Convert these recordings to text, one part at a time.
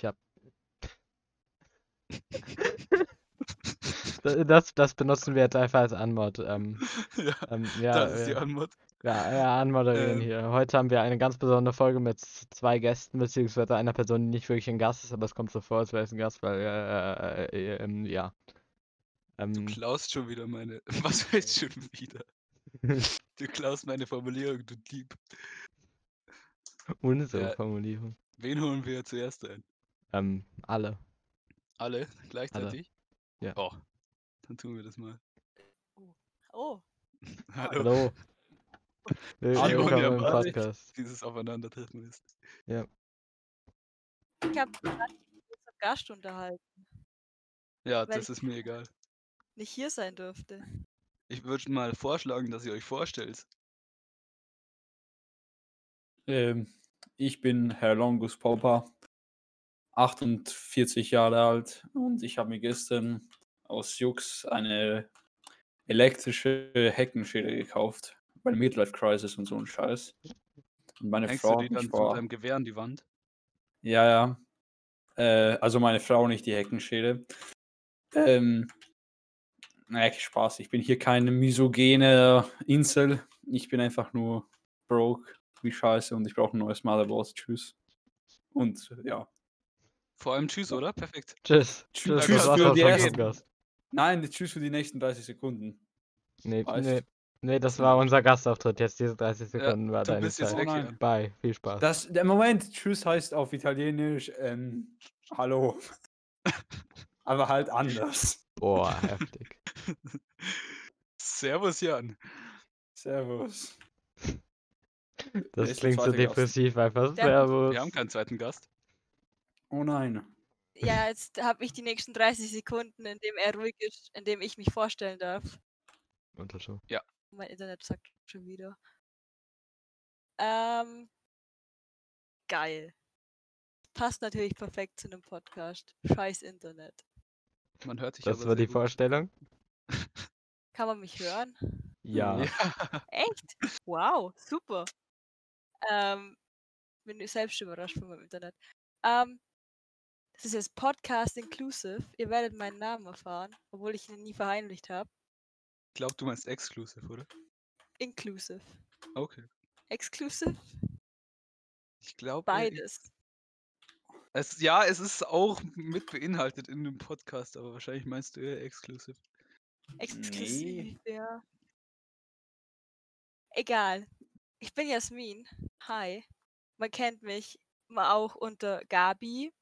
Ich hab. das, das benutzen wir jetzt einfach als Anmod. Ähm, ja, ähm, ja, das ist die Antwort. ja, ja, anmoderieren Ähm. hier. Heute haben wir eine ganz besondere Folge mit zwei Gästen, beziehungsweise einer Person, die nicht wirklich ein Gast ist, aber es kommt so vor, als wäre es ein Gast, weil, äh, äh, äh, ähm, ja. Du Ähm, klaust schon wieder meine. Was heißt schon wieder? Du klaust meine Formulierung, du Dieb. unsere Ja. Formulierung. Wen holen wir zuerst ein? Ähm, alle. Alle gleichzeitig? Ja. Oh, dann tun wir das mal. Oh, Hallo. Hallo. Hallo, Willkommen ja, im. Podcast. Dieses Aufeinandertreffen ist. ich habe gerade unserem Gast unterhalten, Ja, das ist mir egal. nicht hier sein dürfte. Ich würde mal vorschlagen, dass ihr euch vorstellt. Ähm, ich bin Herr Longus Popper, 48 Jahre alt und ich habe mir gestern aus Jux eine elektrische Heckenschere gekauft. Bei Midlife Crisis und so ein Scheiß. Und meine Hängst Frau du die dann vor. deinem Gewehr an die Wand? Ja, ja. Äh, also meine Frau, nicht die Heckenschere. Ähm, naja, Spaß. Ich bin hier keine misogene Insel. Ich bin einfach nur broke wie scheiße und ich brauche ein neues Motherboard. Tschüss. Und ja. Vor allem Tschüss, oder? Perfekt. Tschüss. Tschüss war's für die ersten-. Nein, tschüss für die nächsten 30 Sekunden. Nee, Weißt nee, nee, das war unser Gastauftritt. Jetzt diese 30 Ja, Sekunden war du deine bist jetzt Zeit. weg nein. hier. Bye, viel Spaß. Das, der Moment, tschüss heißt auf Italienisch ähm, Hallo. Aber halt anders. Boah, heftig. Servus, Jan. Servus. Das klingt so zweite Gast? depressiv einfach. Servus. Wir haben keinen zweiten Gast. Oh nein. Ja, jetzt habe ich die nächsten 30 Sekunden, in dem er ruhig ist, in dem ich mich vorstellen darf. Unterschuh. Mein Internet sagt schon wieder. Ähm, geil. Passt natürlich perfekt zu einem Podcast. Scheiß Internet. Man hört dich Das aber war sehr die gut. Vorstellung? Kann man mich hören? Ja. Ja. Echt? Wow, super. Ähm, bin ich selbst überrascht von meinem Internet. Ähm, das ist jetzt Podcast Inclusive. Ihr werdet meinen Namen erfahren, obwohl ich ihn nie verheimlicht habe. Ich glaube, du meinst exclusive, oder? Inclusive. Okay. Exclusive? Ich glaube. Beides. Es, ja, es ist auch mit beinhaltet in dem Podcast, aber wahrscheinlich meinst du eher exclusive. Exklusiv, ja. Egal. Ich bin Jasmin. Hi. Man kennt mich auch unter Gabi,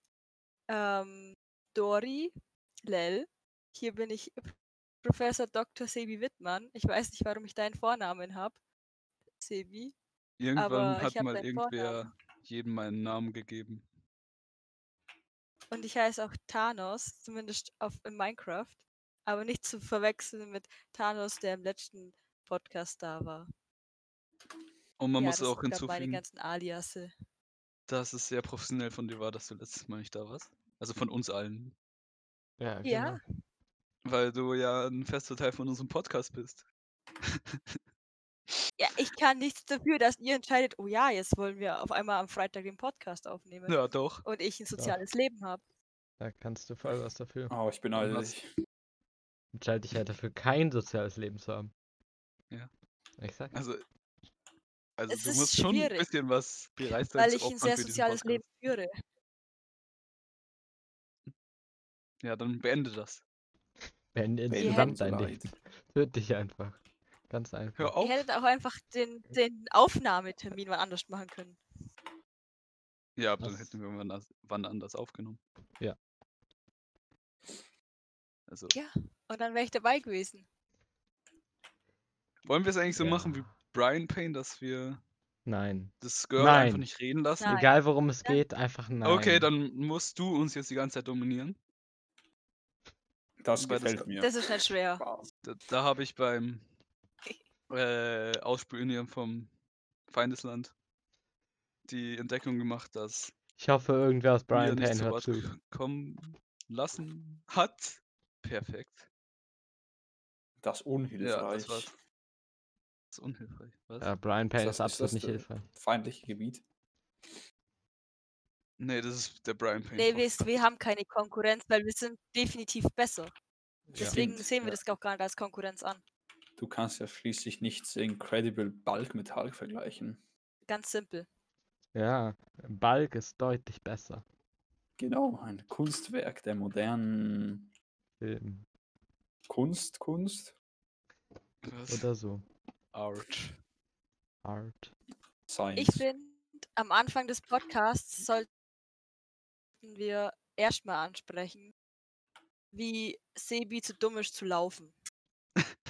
ähm, Dori, Lel. Hier bin ich Professor Dr. Sebi Wittmann. Ich weiß nicht, warum ich deinen Vornamen habe. Sebi. Irgendwann hat mal irgendwer Vornamen. jedem meinen Namen gegeben. Und ich heiße auch Thanos, zumindest auf, in Minecraft. Aber nicht zu verwechseln mit Thanos, der im letzten Podcast da war. Und man ja, muss auch grad meine hinzufügen, ganzen Aliasse. Dass es sehr professionell von dir war, dass du letztes Mal nicht da warst. Also von uns allen. Ja, Ja. genau. Weil du ja ein fester Teil von unserem Podcast bist. Ja, ich kann nichts dafür, dass ihr entscheidet, oh ja, jetzt wollen wir auf einmal am Freitag den Podcast aufnehmen Ja, doch. und ich ein soziales Leben habe. Da kannst du voll was dafür. Oh, ich hast- dich. Entscheide dich halt dafür, kein soziales Leben zu haben. Ja. Ich sag. Also, also Es du ist musst schon ein bisschen was bereit sein Weil ich ein sehr soziales Leben führe. Ja, dann beende das. Beende insgesamt dein. Leben. Töte dich einfach. Ganz einfach. Hör Ihr auf. hättet auch einfach den, den Aufnahmetermin mal anders machen können. Ja, aber dann hätten wir wann, wann anders aufgenommen. Ja. Also, Ja, und dann wäre ich dabei gewesen. wollen wir es eigentlich so machen wie Ja. Brian Payne, dass wir Nein. das Girl einfach Nein. nicht reden lassen? Nein. Egal worum es geht, einfach nein. Okay, dann musst du uns jetzt die ganze Zeit dominieren. Das Weil das- gefällt mir. Das ist nicht schwer. Spaß. Da, da habe ich beim äh, Ausspionieren vom Feindesland die Entdeckung gemacht, dass Ich hoffe, irgendwer aus Brian Payne zu hört zu. kommen lassen hat. Perfekt. Das ist Ja, unhilfreich. das war's. Ist unhilfreich. Was? Ja, Brian Payne das- ist absolut das nicht der hilfreich. Feindliche Gebiet. Nee, das ist der Brian Payne. Nee, wir, wir haben keine Konkurrenz, weil wir sind definitiv besser. Deswegen Stimmt, sehen wir ja. das auch gar nicht als Konkurrenz an. Du kannst ja schließlich nicht Incredible Bulk mit Hulk vergleichen. Ganz simpel. Ja, Bulk ist deutlich besser. Genau, ein Kunstwerk der modernen Film Kunst, Kunst, Was? oder so. Art. Art. Science. Ich finde, am Anfang des Podcasts sollten wir erstmal ansprechen, wie Sebi zu dumm ist zu laufen.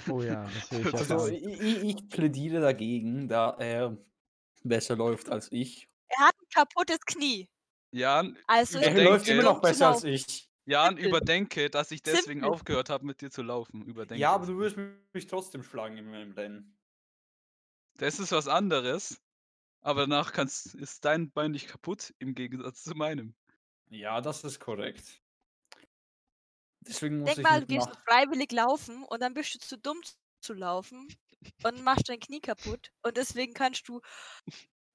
Oh ja, das will ich also, ich, ich plädiere dagegen, da er besser läuft als ich. Er hat ein kaputtes Knie. Jan, Also Er läuft immer noch besser als ich. Jan, Simpel. überdenke, dass ich deswegen Simpel. aufgehört habe, mit dir zu laufen. Überdenke. Ja, aber du wirst mich trotzdem schlagen in meinem Rennen. Das ist was anderes. Aber danach kannst, ist dein Bein nicht kaputt, im Gegensatz zu meinem. Ja, das ist korrekt. Deswegen muss Denk ich mal, du gehst freiwillig laufen und dann bist du zu dumm zu laufen und machst dein Knie kaputt. Und deswegen kannst du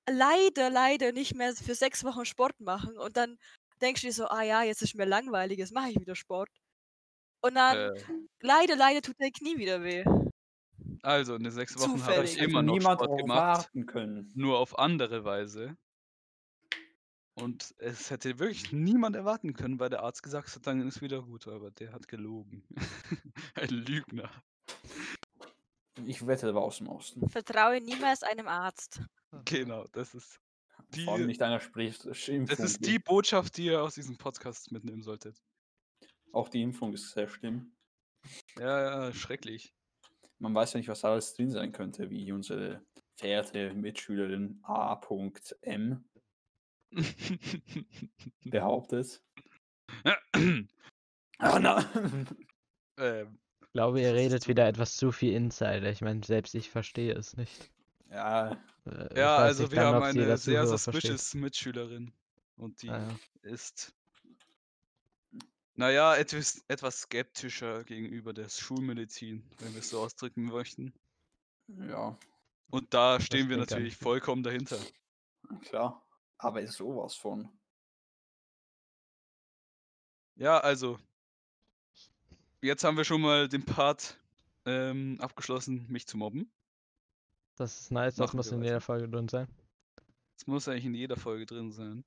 leider, leider nicht mehr für sechs Wochen Sport machen. Und dann denkst du dir so, ah ja, jetzt ist mir langweilig, jetzt mache ich wieder Sport. Und dann, Äh, leider, leider tut dein Knie wieder weh. Also, in den sechs Wochen habe ich hätte immer noch niemand Sport gemacht. erwarten können. Nur auf andere Weise. Und es hätte wirklich niemand erwarten können, weil der Arzt gesagt hat, dann ist wieder gut. Aber der hat gelogen. Ein Lügner. Ich wette aber aus dem Osten. Vertraue niemals einem Arzt. Genau, das ist die, Vor allem nicht einer spricht. das ist die Botschaft, die ihr aus diesem Podcast mitnehmen solltet. Auch die Impfung ist sehr schlimm. Ja, ja, schrecklich. Man weiß ja nicht, was alles drin sein könnte, wie unsere verehrte Mitschülerin A.M. behauptet. Ah, na. ähm, Ich glaube, ihr redet wieder etwas zu viel Insider. Ich meine, selbst ich verstehe es nicht. ja, Äh, ich ja, also wir dann, haben eine sehr Zuhörer versteht. suspicious Mitschülerin. Und die Ah, ja. ist, naja, etwas, etwas skeptischer gegenüber der Schulmedizin, wenn wir es so ausdrücken möchten. ja, Und da stehen wir natürlich vollkommen dahinter. klar. Aber ist sowas von. Ja, also, jetzt haben wir schon mal den Part ähm, abgeschlossen, mich zu mobben. Das ist nice, das Machen muss in weiter. jeder Folge drin sein. Das muss eigentlich in jeder Folge drin sein.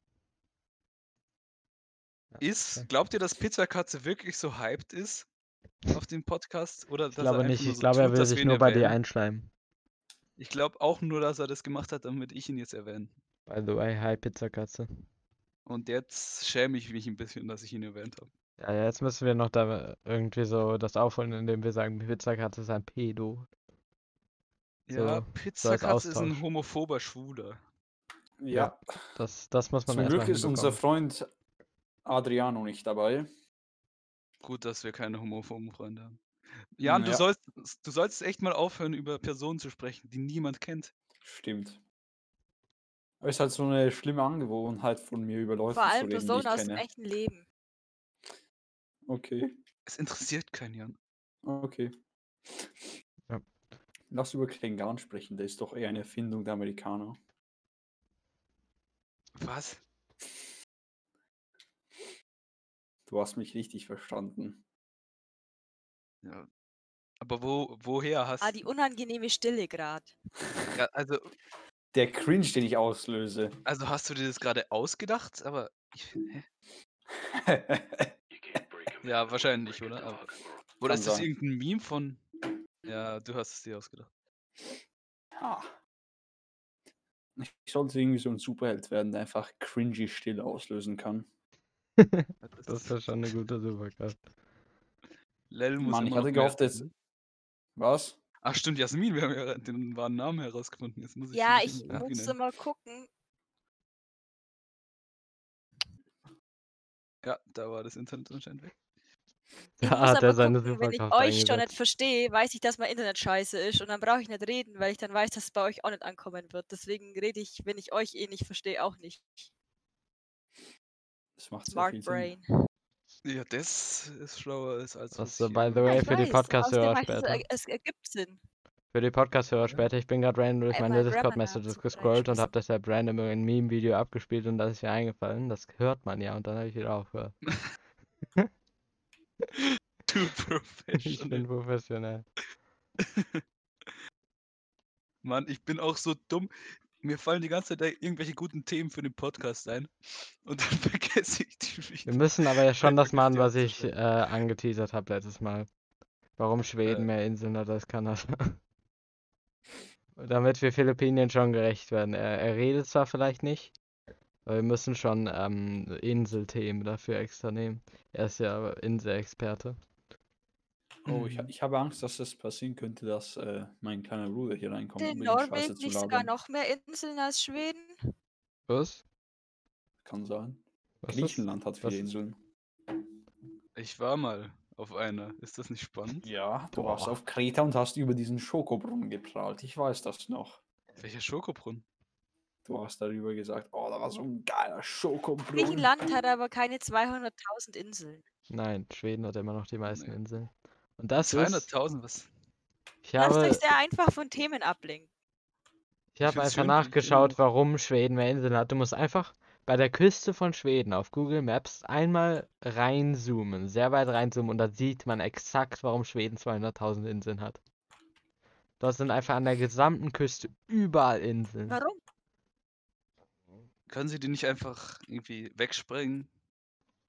Ja, Ist, glaubt ihr, dass Pizzakatze wirklich so hyped ist auf dem Podcast? Oder Ich dass er glaube einfach nicht, nur ich so glaube, er tut, will dass sich nur bei dir erwähnen? einschleimen. Ich glaube auch nur, dass er das gemacht hat, damit ich ihn jetzt erwähne. By the way, hi Pizzakatze. Und jetzt schäme ich mich ein bisschen, dass ich ihn erwähnt habe. Ja, ja, jetzt müssen wir noch da irgendwie so das aufholen, indem wir sagen, Pizzakatze ist ein Pedo. Ja, So, Pizzakatze ist ein homophober Schwuler. Ja, Das, das muss man zum Glück ist unser. Freund Adriano nicht dabei. Gut, dass wir keine homophoben Freunde haben. Jan, du Ja. sollst, du sollst echt mal aufhören, über Personen zu sprechen, die niemand kennt. Stimmt. Aber ist halt so eine schlimme Angewohnheit von mir, über Leute Vor zu allem reden, die Personen ich aus dem echten Leben. Okay, Es interessiert keinen, Jan. okay. Ja. Lass über Klingan sprechen, der ist doch eher eine Erfindung der Amerikaner. Was? Du hast mich richtig verstanden. Ja. Aber wo, woher hast Ah, die unangenehme Stille gerade. ja, also, Der Cringe, den ich auslöse. also hast du dir das gerade ausgedacht? Aber ich, ja, wahrscheinlich, oder? Aber, oder ist das irgendein Meme von? Ja, du hast es dir ausgedacht. Ah. Ich sollte irgendwie so ein Superheld werden, der einfach cringy Stille auslösen kann. Ja, Das wäre schon eine gute Superkraft. Lel muss Mann, ich hatte gehofft, dass. Was? Ach stimmt, Jasmin, wir haben ja den wahren Namen herausgefunden. Jetzt muss ich Ja, ich musste mal gucken. Ja, da war das Internet anscheinend weg. Ich Da muss hat aber er seine gucken, wenn ich euch schon nicht verstehe, weiß ich, dass mein Internet scheiße ist und dann brauche ich nicht reden, weil ich dann weiß, dass es bei euch auch nicht ankommen wird. Deswegen rede ich, wenn ich euch eh nicht verstehe, auch nicht. Das macht sehr Smart viel Sinn. Brain. Ja, das ist schlauer als als Was was so, ich by the way, für die weiß, Podcast-Hörer später. er- es ergibt Sinn. Für die Podcast-Hörer später, ich bin gerade random durch Einmal meine Discord-Messages gescrollt und habe deshalb random ein Meme-Video abgespielt und das ist mir eingefallen. Das hört man ja und dann habe ich wieder aufgehört. Too Ich bin professional. professionell. Mann, ich bin auch so dumm. Mir fallen die ganze Zeit irgendwelche guten Themen für den Podcast ein. Und dann vergesse ich die Wir wieder. müssen aber ja schon das machen, was ich äh, angeteasert habe letztes Mal. Warum Schweden Äh. mehr Inseln hat als Kanada. Damit wir Philippinien schon gerecht werden. Er, er redet zwar vielleicht nicht, aber wir müssen schon ähm, Inselthemen dafür extra nehmen. Er ist ja Inselexperte. Oh, ich, ha- ich habe Angst, dass es passieren könnte, dass äh, mein kleiner Bruder hier reinkommt, In um wegen Scheiße Norwegen zu nicht sogar labern. noch mehr Inseln als Schweden? Was? Kann sein. Was ist? Griechenland hat viele was- Inseln. Ich war mal auf einer. Ist das nicht spannend? Ja, du warst Boah. auf Kreta und hast über diesen Schokobrunnen geprahlt. Ich weiß das noch. Welcher Schokobrunnen? Du hast darüber gesagt, oh, da war so ein geiler Schokobrunnen. Griechenland hat aber keine 200.000 Inseln. Nein, Schweden hat immer noch die meisten Nee. Inseln. Und das ist, 200.000, was? ich Lasst habe, euch sehr einfach von Themen ablenken. ich habe einfach schön, nachgeschaut, warum Schweden mehr Inseln hat. Du musst einfach bei der Küste von Schweden auf Google Maps einmal reinzoomen, sehr weit reinzoomen und da sieht man exakt, warum Schweden 200.000 Inseln hat. Dort sind einfach an der gesamten Küste überall Inseln. Warum? Können Sie die nicht einfach irgendwie wegsprengen?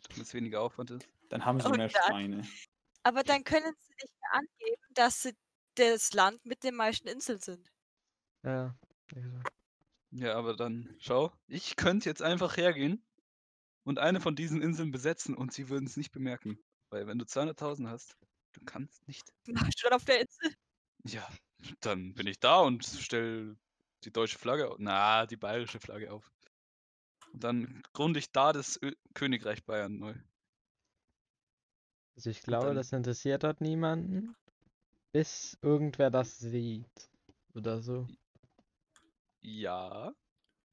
Damit es weniger Aufwand ist? Dann haben sie Und mehr Schweine. Aber dann können sie nicht mehr angeben, dass sie das Land mit den meisten Inseln sind. Ja. Ja, aber dann, schau, ich könnte jetzt einfach hergehen und eine von diesen Inseln besetzen und sie würden es nicht bemerken. Weil wenn du 200.000 hast, du kannst nicht. Schon auf der Insel. Ja, dann bin ich da und stell die deutsche Flagge, na, die bayerische Flagge auf. Und dann gründe ich da das Ö Königreich Bayern neu. Also ich glaube, dann- das interessiert dort niemanden, bis irgendwer das sieht. Oder so. Ja.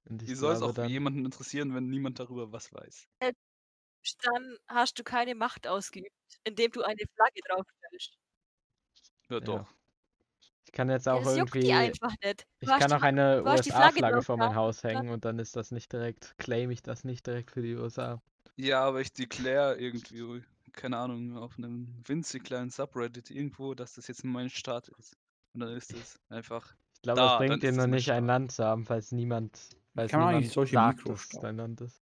Wie soll es auch dann, jemanden interessieren, wenn niemand darüber was weiß? Dann hast du keine Macht ausgeübt, indem du eine Flagge draufstellst. Ja, Ja. doch. ich kann jetzt Ja, auch das juckt die irgendwie, einfach nicht. ich Du kann auch eine USA-Flagge vor mein Haus hängen und dann ist das nicht direkt, claim ich das nicht direkt für die USA. Ja, aber ich declare irgendwie, keine Ahnung, auf einem winzig kleinen Subreddit irgendwo, dass das jetzt mein Staat ist. Und dann ist es einfach. Ich glaube, Da, es dann bringt dir mein nicht ein. Land zu haben, falls niemand, falls kann man eigentlich niemand solche sagt, dass es dein Land ist.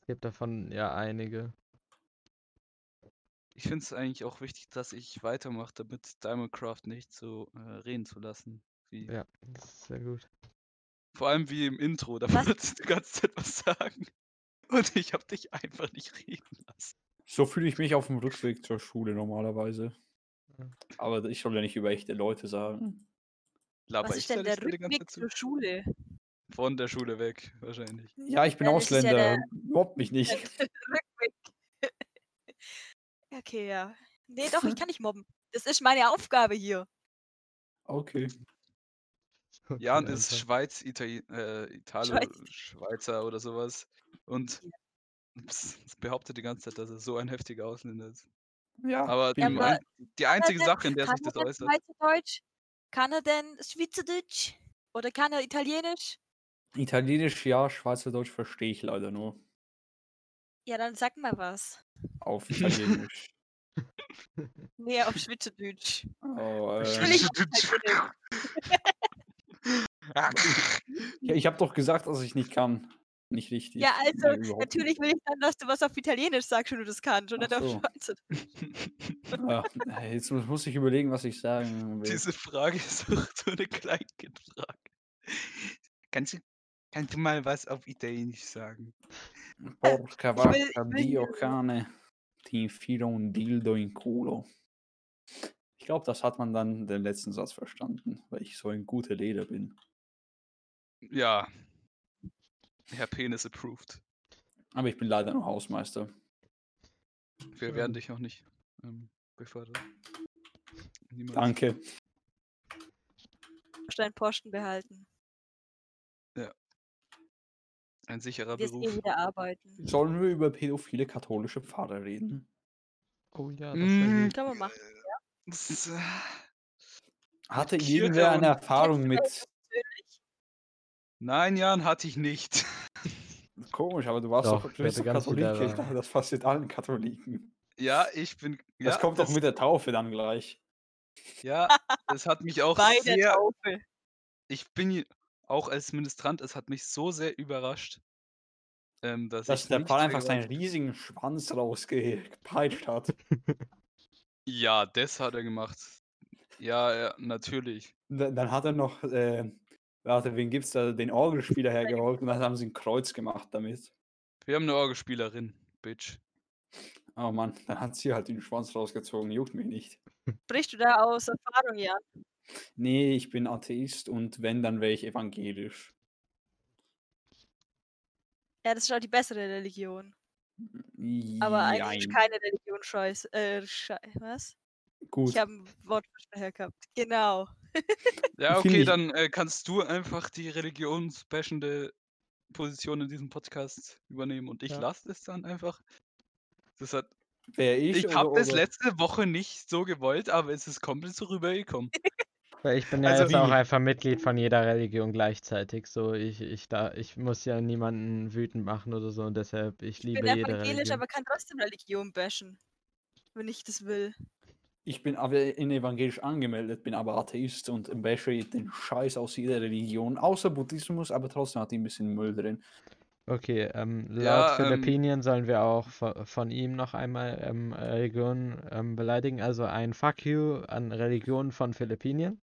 Es gibt davon ja einige. Ich finde es eigentlich auch wichtig, dass ich weitermache, damit Diamondcraft nicht so äh, reden zu lassen. Wie, Ja, das ist sehr gut. Vor allem wie im Intro, da wolltest du die ganze Zeit was sagen. Und ich habe dich einfach nicht reden lassen. So fühle ich mich auf dem Rückweg zur Schule normalerweise. Ja. Aber ich soll ja nicht über echte Leute sagen. Laber Was ich ist denn da der nicht so die ganze Rückweg Zeit zu? zur Schule? Von der Schule weg, wahrscheinlich. Ja, ich bin Ja, das ist ja Ausländer. der- Mobb mich nicht. Rückweg. okay, ja. Nee, doch, ich kann nicht mobben. Das ist meine Aufgabe hier. Okay. Jan Okay, ist Alter. Schweiz, Itali äh, Italo, Schweiz. Schweizer oder sowas. Und ps- behauptet die ganze Zeit, dass er so ein heftiger Ausländer ist. Ja, Aber, ich. aber- ein, die einzige denn- Sache, in der kann sich das er denn äußert. Schweizerdeutsch? Kann er denn Schweizerdeutsch? Oder kann er Italienisch? Italienisch ja, Schweizerdeutsch verstehe ich leider nur. Ja, dann sag mal was. Auf Italienisch. Nee, auf Schweizerdeutsch. oh, Ich will äh, Italienisch. ja, ich habe doch gesagt, dass ich nicht kann. Nicht richtig. Ja, also, überhaupt Natürlich will ich dann, dass du was auf Italienisch sagst, wenn du das kannst. Und Ach nicht auf so. Ja, äh, jetzt mu- muss ich überlegen, was ich sagen will. Diese Frage ist auch so eine Kleinkindfrage. Kannst du, kannst du mal was auf Italienisch sagen? Porca will- vacca dio cane, ti infilo un dildo in culo. Ich glaube, das hat man dann den letzten Satz verstanden, weil ich so ein guter Leder bin. Ja. Herr Penis approved. Aber ich bin leider noch Hausmeister. Wir werden dich auch nicht ähm, befördern. Niemals. Danke. deinen Posten behalten. Ein sicherer Wirst eh Beruf. wieder arbeiten. Sollen wir über pädophile katholische Pfarrer reden? Oh ja, das Mm. Können wir machen. ist, äh, Hatte irgendwer eine Erfahrung mit. Nein, Jan, hatte ich nicht. Komisch, aber du warst Doch, doch, ich du bist doch Katholik. Ich dachte, das passiert allen Katholiken. Ja, ich bin. Das ja, kommt doch das- mit der Taufe dann gleich. Ja, das hat mich auch Bei der sehr. Taufe. Ich bin auch als Ministrant, es hat mich so sehr überrascht, ähm, dass, Dass ich der Pfarrer einfach seinen riesigen Schwanz rausgepeitscht hat. Ja, das hat er gemacht. Ja, ja, natürlich. Dann dann hat er noch, äh, warte, wen gibt's da? Den Orgelspieler hergeholt und dann haben sie ein Kreuz gemacht damit. Wir haben eine Orgelspielerin, Bitch. Oh Mann, dann hat sie halt den Schwanz rausgezogen, juckt mich nicht. Sprichst du da aus Erfahrung, Jan? Nee, ich bin Atheist und wenn, dann wäre ich evangelisch. Ja, das ist halt die bessere Religion. Aber eigentlich keine Religion scheiße. Äh, schei was? Gut. Ich habe ein Wort daher gehabt. Genau. Ja, okay, dann äh, kannst du einfach die religionsbashende Position in diesem Podcast übernehmen und ich Ja. lasse es dann einfach. Das hat, Wer ich? ich habe das letzte Woche nicht so gewollt, aber es ist komplett so rübergekommen. Weil ich bin ja Also jetzt auch wie- einfach Mitglied von jeder Religion gleichzeitig. So, ich, ich da, ich muss ja niemanden wütend machen oder so und deshalb, ich Ich bin liebe jede evangelisch, Religion. aber kann trotzdem Religion bashen. Wenn ich das will. Ich bin aber in evangelisch angemeldet, bin aber Atheist und bashe den Scheiß aus jeder Religion, außer Buddhismus, aber trotzdem hat die ein bisschen Müll drin. Okay, ähm, laut Ja, ähm, Philippinien sollen wir auch von, von ihm noch einmal ähm, Religion ähm, beleidigen. Also ein Fuck you an Religion von Philippinien.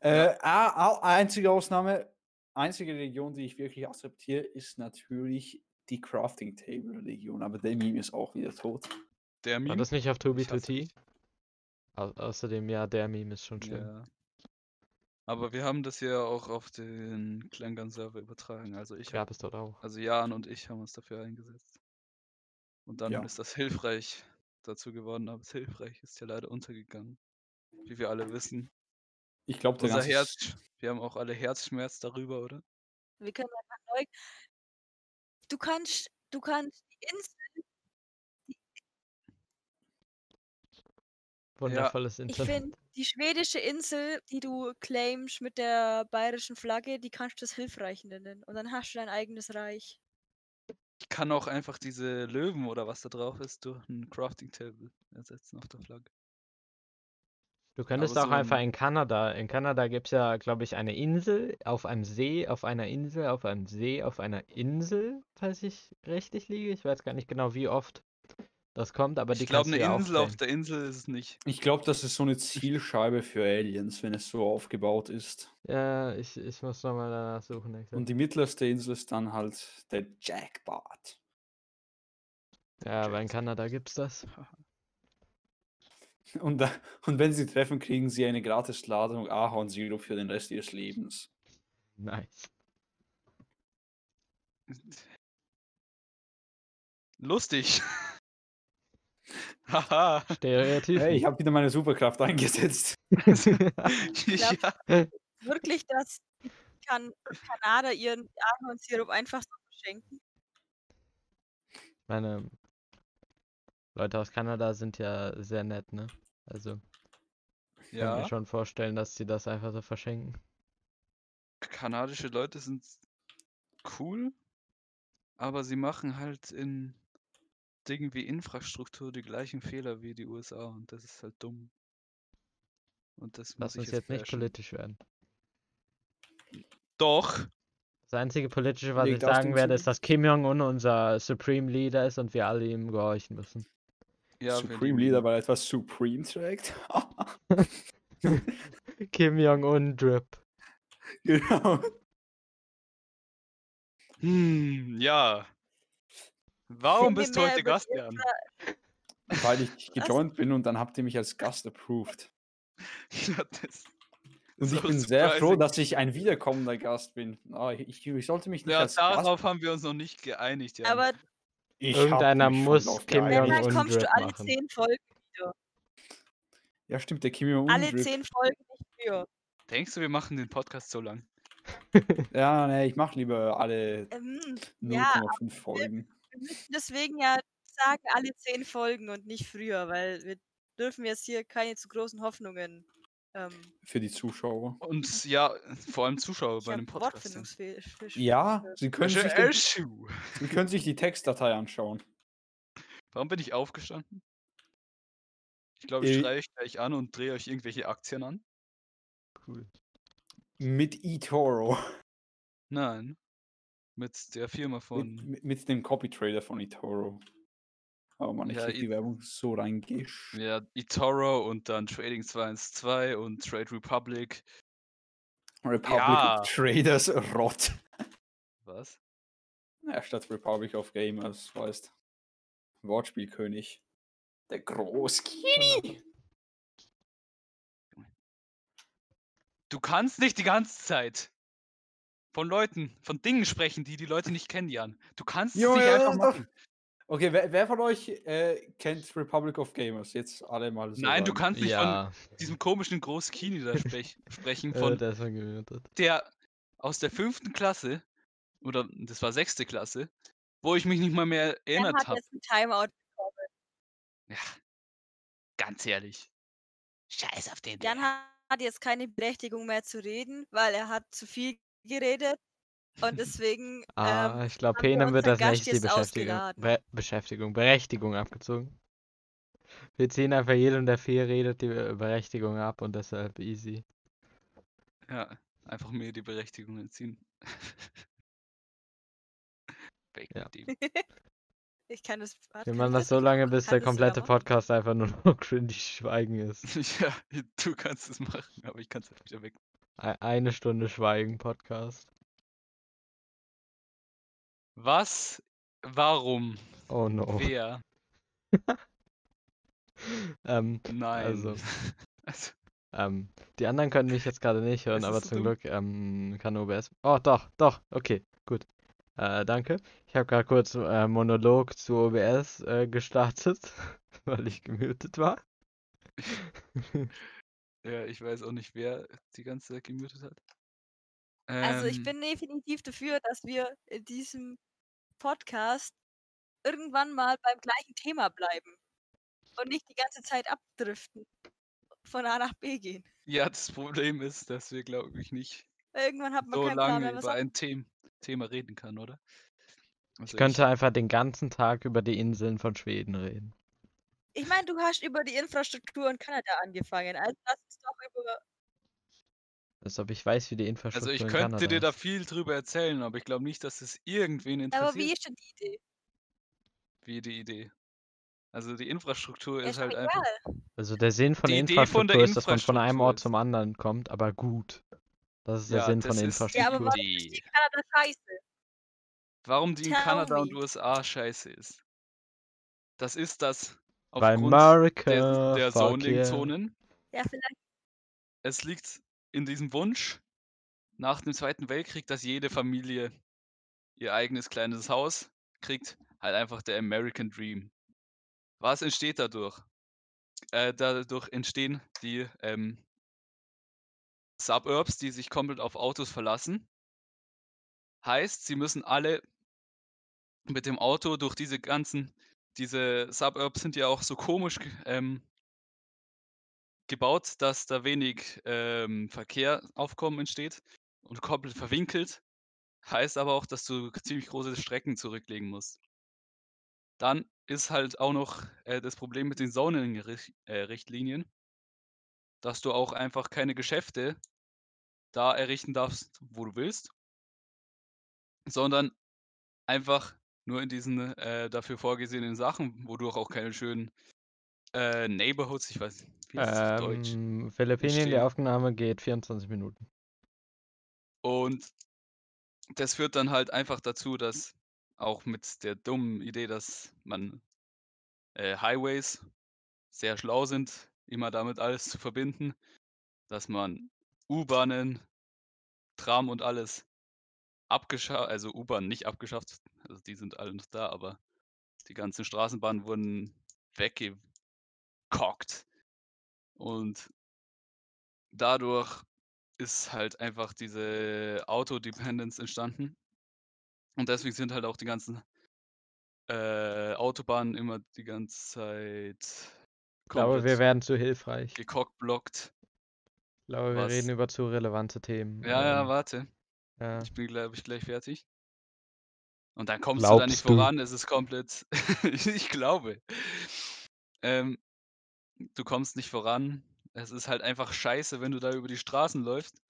Äh, ah, einzige Ausnahme, einzige Religion, die ich wirklich akzeptiere, ist natürlich die Crafting Table Religion, aber der Meme ist auch wieder tot. Der War Meme. das nicht auf Tobi hasse Tuti? Au außerdem, ja, der Meme ist schon schlimm. Ja. Aber wir haben das ja auch auf den Klangan-Server übertragen. Also ich hab, Gab es dort auch. also Jan und ich haben uns dafür eingesetzt. Und dann Ja. ist das hilfreich dazu geworden, aber das hilfreich ist ja leider untergegangen. Wie wir alle wissen. Ich glaube, der Unser ganze Herz, wir haben auch alle Herzschmerz darüber, oder? Wir können einfach neu. Du kannst, du kannst die Insel. Wundervolles Ich Internet. finde, die schwedische Insel, die du claimst mit der bayerischen Flagge, die kannst du das hilfreich nennen. Und dann hast du dein eigenes Reich. Ich kann auch einfach diese Löwen oder was da drauf ist durch ein Crafting Table ersetzen auf der Flagge. Du könntest Aber auch so einfach ein- in Kanada. In Kanada gibt es ja, glaube ich, eine Insel auf einem See, auf einer Insel, auf einem See, auf einer Insel, falls ich richtig liege. Ich weiß gar nicht genau, wie oft das kommt, aber die ich glaube, eine Insel auf claimen. der Insel ist es nicht. Ich glaube, das ist so eine Zielscheibe für Aliens, wenn es so aufgebaut ist. Ja, ich, ich muss nochmal danach suchen. exakt. Und die mittlerste Insel ist dann halt der Jackpot. Ja, aber in Kanada gibt's das. Und, da, und wenn sie treffen, kriegen sie eine gratis Ladung Ahornsirup für den Rest ihres Lebens. Nice. Lustig. Haha. Stereotyp. Hey, ich habe wieder meine Superkraft eingesetzt. ja. Wirklich, dass kann Kanada ihren Ahornsirup einfach so verschenken? Meine Leute aus Kanada sind ja sehr nett, ne? Also, ich kann mir ja. schon vorstellen, dass sie das einfach so verschenken. Kanadische Leute sind cool, aber sie machen halt in Dingen wie Infrastruktur die gleichen Fehler wie die USA und das ist halt dumm. Und das muss Lass ich uns jetzt nicht politisch werden. Doch. Das einzige politische, was ich Liegt auf sagen werde, Zug. ist, dass Kim Jong-un unser Supreme Leader ist und wir alle ihm gehorchen müssen. Ja, Supreme Leader, weil er etwas Supreme trägt. Kim Jong-un Drip. genau. Hm, ja. Warum bist du heute Gast, Jan? Weil ich gejoint bin und dann habt ihr mich als Gast approved. Ja, das, Und So ich bin sehr froh, surprising. dass ich ein wiederkommender Gast bin. Ah, ich, ich sollte mich nicht ja, als Gast... darauf haben wir uns noch nicht geeinigt, Jan. Aber Ich Irgendeiner muss drauf Kim wenn, geeinigt. Jong-un dann kommst du alle machen. zehn Folgen wieder. Ja, stimmt, der Kim Jong-un Alle zehn Folgen nicht früher. Denkst du, wir machen den Podcast so lang? Ja, nee, ich mache lieber alle Ähm, 0,5 ja, Folgen. Wir müssen deswegen ja sagen, alle zehn Folgen und nicht früher, weil wir dürfen wir jetzt hier keine zu großen Hoffnungen. Ähm, Für die Zuschauer. Und ja, vor allem Zuschauer ich bei einem Podcast. Ja, Sie können, sich den. Sie können sich die Textdatei anschauen. Warum bin ich aufgestanden? Ich glaube, Äh, ich schreie euch gleich an und drehe euch irgendwelche Aktien an. Cool. Mit eToro. Nein. Mit der Firma von. Mit, mit, dem Copy-Trader von eToro. Oh Mann, ich Ja, die Werbung so reingesch. Ja, eToro und dann Trading 212 und Trade Republic. Republic Ja. of Traders Rot. Was? Ja, statt Republic of Gamers, weißt. Wortspielkönig. Der Großkini. Du kannst nicht die ganze Zeit von Leuten, von Dingen sprechen, die die Leute nicht kennen, Jan. Du kannst es Junge, nicht einfach ist doch- machen. Okay, wer, wer von euch äh, kennt Republic of Gamers? Jetzt alle mal so. Nein, du kannst nicht Ja, von diesem komischen Großkini da sprech, sprechen, äh, von der ist angemutet. der aus der fünften Klasse, oder das war sechste Klasse, wo ich mich nicht mal mehr Jan erinnert hat habe. jetzt ein Timeout. Ja, ganz ehrlich. Scheiß auf den. Jan hat jetzt keine Berechtigung mehr zu reden, weil er hat zu viel geredet. Und deswegen Ah, ähm, ich glaube, wir Penem wird als Gast jetzt Beschäftigung. Be Beschäftigung, Berechtigung abgezogen. Wir ziehen einfach jedem, der viel redet, die Be- Berechtigung ab und deshalb easy. Ja, einfach mir die Berechtigung entziehen. Ja. ich kann das. Wir machen das so lange, bis der das komplette? Podcast einfach nur noch cringy Schweigen ist. ja, du kannst es machen, aber ich kann es wieder weg. Eine Stunde Schweigen Podcast. Was? Warum? Oh no. Wer? ähm, Nein. Also. Also, ähm, die anderen können mich jetzt gerade nicht hören, aber zum dumm. Glück ähm, kann OBS. Oh, doch, doch, okay, gut. Äh, danke. Ich habe gerade kurz äh, Monolog zu OBS äh, gestartet, weil ich gemutet war. Ja, ich weiß auch nicht, wer die ganze Zeit gemutet hat. Also ich Ähm, bin definitiv dafür, dass wir in diesem Podcast irgendwann mal beim gleichen Thema bleiben und nicht die ganze Zeit abdriften, von A nach B gehen. Ja, das Problem ist, dass wir, glaube ich, nicht Irgendwann hat man so keinen Plan lange mehr, was über ein Them Thema reden kann, oder? Ich Also könnte einfach den ganzen Tag über die Inseln von Schweden reden. Ich meine, du hast über die Infrastruktur in Kanada angefangen. Also lass uns doch über. Als ob ich weiß, wie die Also Infrastruktur ich in könnte Kanada dir da ist. viel drüber erzählen, aber ich glaube nicht, dass es irgendwen Aber wie interessiert, ist denn die Idee? wie die Idee. Also die Infrastruktur ist ist halt doch einfach. egal. Also der Sinn von Die der Idee von der Infrastruktur ist, dass man von einem Infrastruktur Ort ist- zum anderen kommt, aber gut. Das ist der Ja, Sinn von das der ist die Ja, aber Infrastruktur. warum ist Idee. die Kanada scheiße? Warum die in Tell Kanada und me. USA scheiße ist. Das ist das Weil aufgrund der, America, der fuck yeah. Zoning-Zonen. Ja, vielleicht. Es liegt in diesem Wunsch nach dem Zweiten Weltkrieg, dass jede Familie ihr eigenes kleines Haus kriegt. Halt einfach der American Dream. Was entsteht dadurch? Äh, dadurch entstehen die ähm, Suburbs, die sich komplett auf Autos verlassen. Heißt, sie müssen alle mit dem Auto durch diese ganzen, diese Suburbs sind ja auch so komisch ähm, gebaut, dass da wenig ähm, Verkehrsaufkommen entsteht und komplett verwinkelt. Heißt aber auch, dass du ziemlich große Strecken zurücklegen musst. Dann ist halt auch noch äh, das Problem mit den Zoning-Richtlinien, dass du auch einfach keine Geschäfte da errichten darfst, wo du willst, sondern einfach nur in diesen äh, dafür vorgesehenen Sachen, wodurch auch keine schönen äh, Neighborhoods, ich weiß, wie ist das auf Deutsch? Ähm, Philippinen, die. Aufnahme geht 24 Minuten. Und das führt dann halt einfach dazu, dass auch mit der dummen Idee, dass man äh, Highways sehr schlau sind, immer damit alles zu verbinden, dass man U-Bahnen, Tram und alles abgeschafft, also U-Bahn nicht abgeschafft, also die sind alle noch da, aber die ganzen Straßenbahnen wurden weggekockt. Und dadurch ist halt einfach diese Auto-Dependence entstanden. Und deswegen sind halt auch die ganzen äh, Autobahnen immer die ganze Zeit Ich glaube, wir werden zu hilfreich. gecockblockt. Ich glaube, wir Was? reden über zu relevante Themen. Ja, ja, ähm, warte. Ja. Ich bin, glaube ich, gleich fertig. Und dann kommst du da nicht Glaubst du? voran, es ist komplett. ich glaube. Ähm, du kommst nicht voran. Es ist halt einfach scheiße, wenn du da über die Straßen läufst,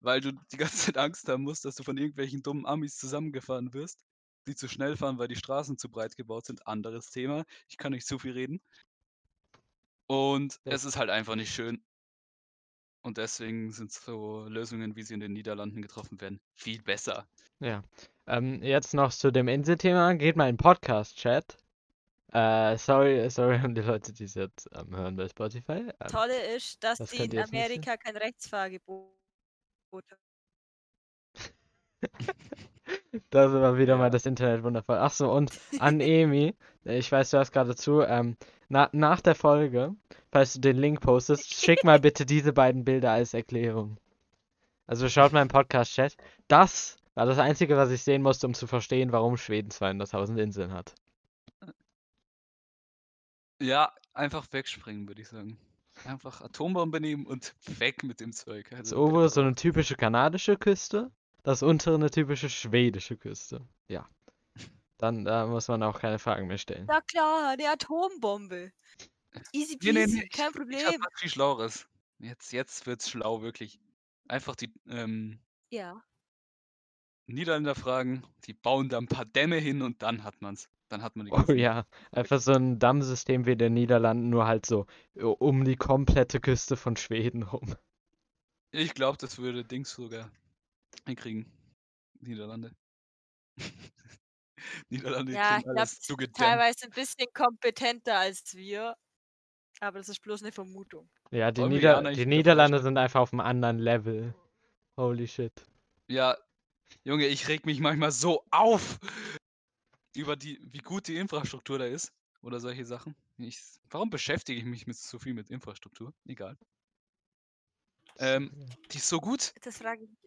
weil du die ganze Zeit Angst haben musst, dass du von irgendwelchen dummen Amis zusammengefahren wirst, die zu schnell fahren, weil die Straßen zu breit gebaut sind. Anderes Thema. Ich kann nicht zu viel reden. Und Ja. es ist halt einfach nicht schön. Und deswegen sind so Lösungen, wie sie in den Niederlanden getroffen werden, viel besser. Ja. Ähm, jetzt noch zu dem Inselthema. Geht mal in den Podcast-Chat. Äh, sorry, sorry an die Leute, die es jetzt ähm, hören bei Spotify. Ähm, Tolle ist, dass das die in. Amerika kein Rechtsfahrgebot haben. Das war wieder mal Ja. das Internet wundervoll. Ach so, und an Emi, ich weiß, du hast gerade zu, ähm, na, nach der Folge, falls du den Link postest, schick mal bitte diese beiden Bilder als Erklärung. Also schaut mal im Podcast-Chat. Das war das Einzige, was ich sehen musste, um zu verstehen, warum Schweden 200.000 Inseln hat. Ja, einfach wegspringen, würde ich sagen. Einfach Atombombe nehmen und weg mit dem Zeug. Das Also, obere ist so eine typische kanadische Küste, das untere eine typische schwedische Küste. Ja. Dann da muss man auch keine Fragen mehr stellen. Na klar, eine Atombombe. Easy Nee, nee, peasy, nee, kein ich hab Problem. was viel Schlaueres. Jetzt, jetzt wird's schlau, wirklich. Einfach die ähm, Ja. Niederländer fragen, die bauen da ein paar Dämme hin und dann hat man's. Dann hat man die Oh ja, einfach so ein Dammsystem wie in den Niederlanden, nur halt so um die komplette Küste von Schweden rum. Ich glaube, das würde Dings sogar hinkriegen. Niederlande. Niederlande Ja, kriegen ich glaube, alles zugedämmt. teilweise ein bisschen kompetenter als wir. Aber das ist bloß eine Vermutung. Ja, die, Nieder die Niederlande sind einfach auf einem anderen Level. Holy shit. Ja, Junge, ich reg mich manchmal so auf über die, wie gut die Infrastruktur da ist oder solche Sachen. Ich, warum beschäftige ich mich mit so viel mit Infrastruktur? Egal. Ähm, die ist so gut. Das frage ich mich.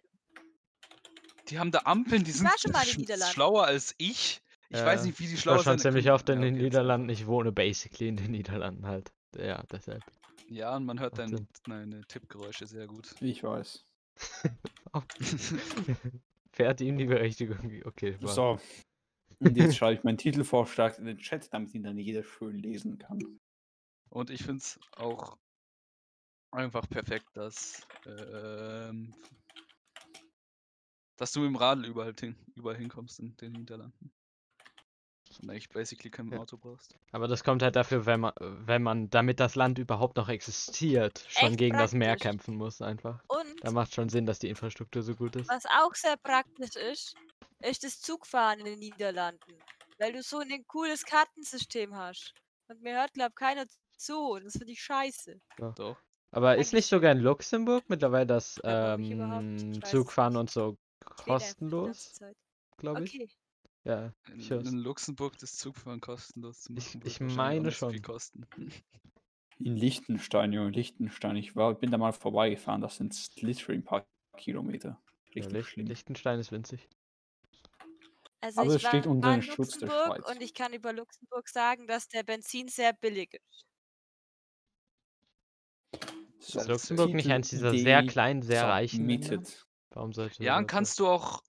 Die haben da Ampeln, die sind war sch- schlauer als ich. Ich Ja, weiß nicht, wie die Ich schlauer war schon sein ziemlich oft in Ja, den okay, Niederlanden. Ich wohne basically in den Niederlanden halt. Ja, deshalb. Ja, und man hört Sinn. deine Tippgeräusche sehr gut. Ich weiß. Fährt ihm die Berechtigung. Okay, wow. So. Und jetzt schreibe ich meinen Titelvorschlag in den Chat, damit ihn dann jeder schön lesen kann. Und ich finde es auch einfach perfekt, dass, ähm, dass du mit dem Radl überall, hin, überall hinkommst in den Niederlanden. Und eigentlich basically kein Ja. Auto brauchst. Aber das kommt halt dafür, wenn man, wenn man, damit das Land überhaupt noch existiert, schon Echt gegen das Meer praktisch. kämpfen muss einfach. Und Da macht schon Sinn, dass die Infrastruktur so gut ist. was auch sehr praktisch ist, ist das Zugfahren in den Niederlanden. Weil du so ein cooles Kartensystem hast. Und mir hört, glaub keiner zu. Und das finde ich scheiße. Doch. Aber ist nicht sogar in Luxemburg mittlerweile das Ja, ähm, Zugfahren und so Kostenlos, glaube ich? Okay. Ja, In, ich hör's. in Luxemburg das Zugfahren kostenlos zu Ich- machen. ich meine schon. kosten. In Liechtenstein, Junge, Liechtenstein. Ich war, bin da mal vorbeigefahren, das sind literally ein paar Kilometer. Ja, Richtig schlimm. Liechtenstein ist winzig. Also Aber ich es steht unter in dem Schutz der Luxemburg Schweiz. und ich kann über Luxemburg sagen, dass der Benzin sehr billig ist. So, Ist Luxemburg nicht eins dieser sehr kleinen, sehr reichen Länder? Warum sollte Ja, und das so- kannst du auch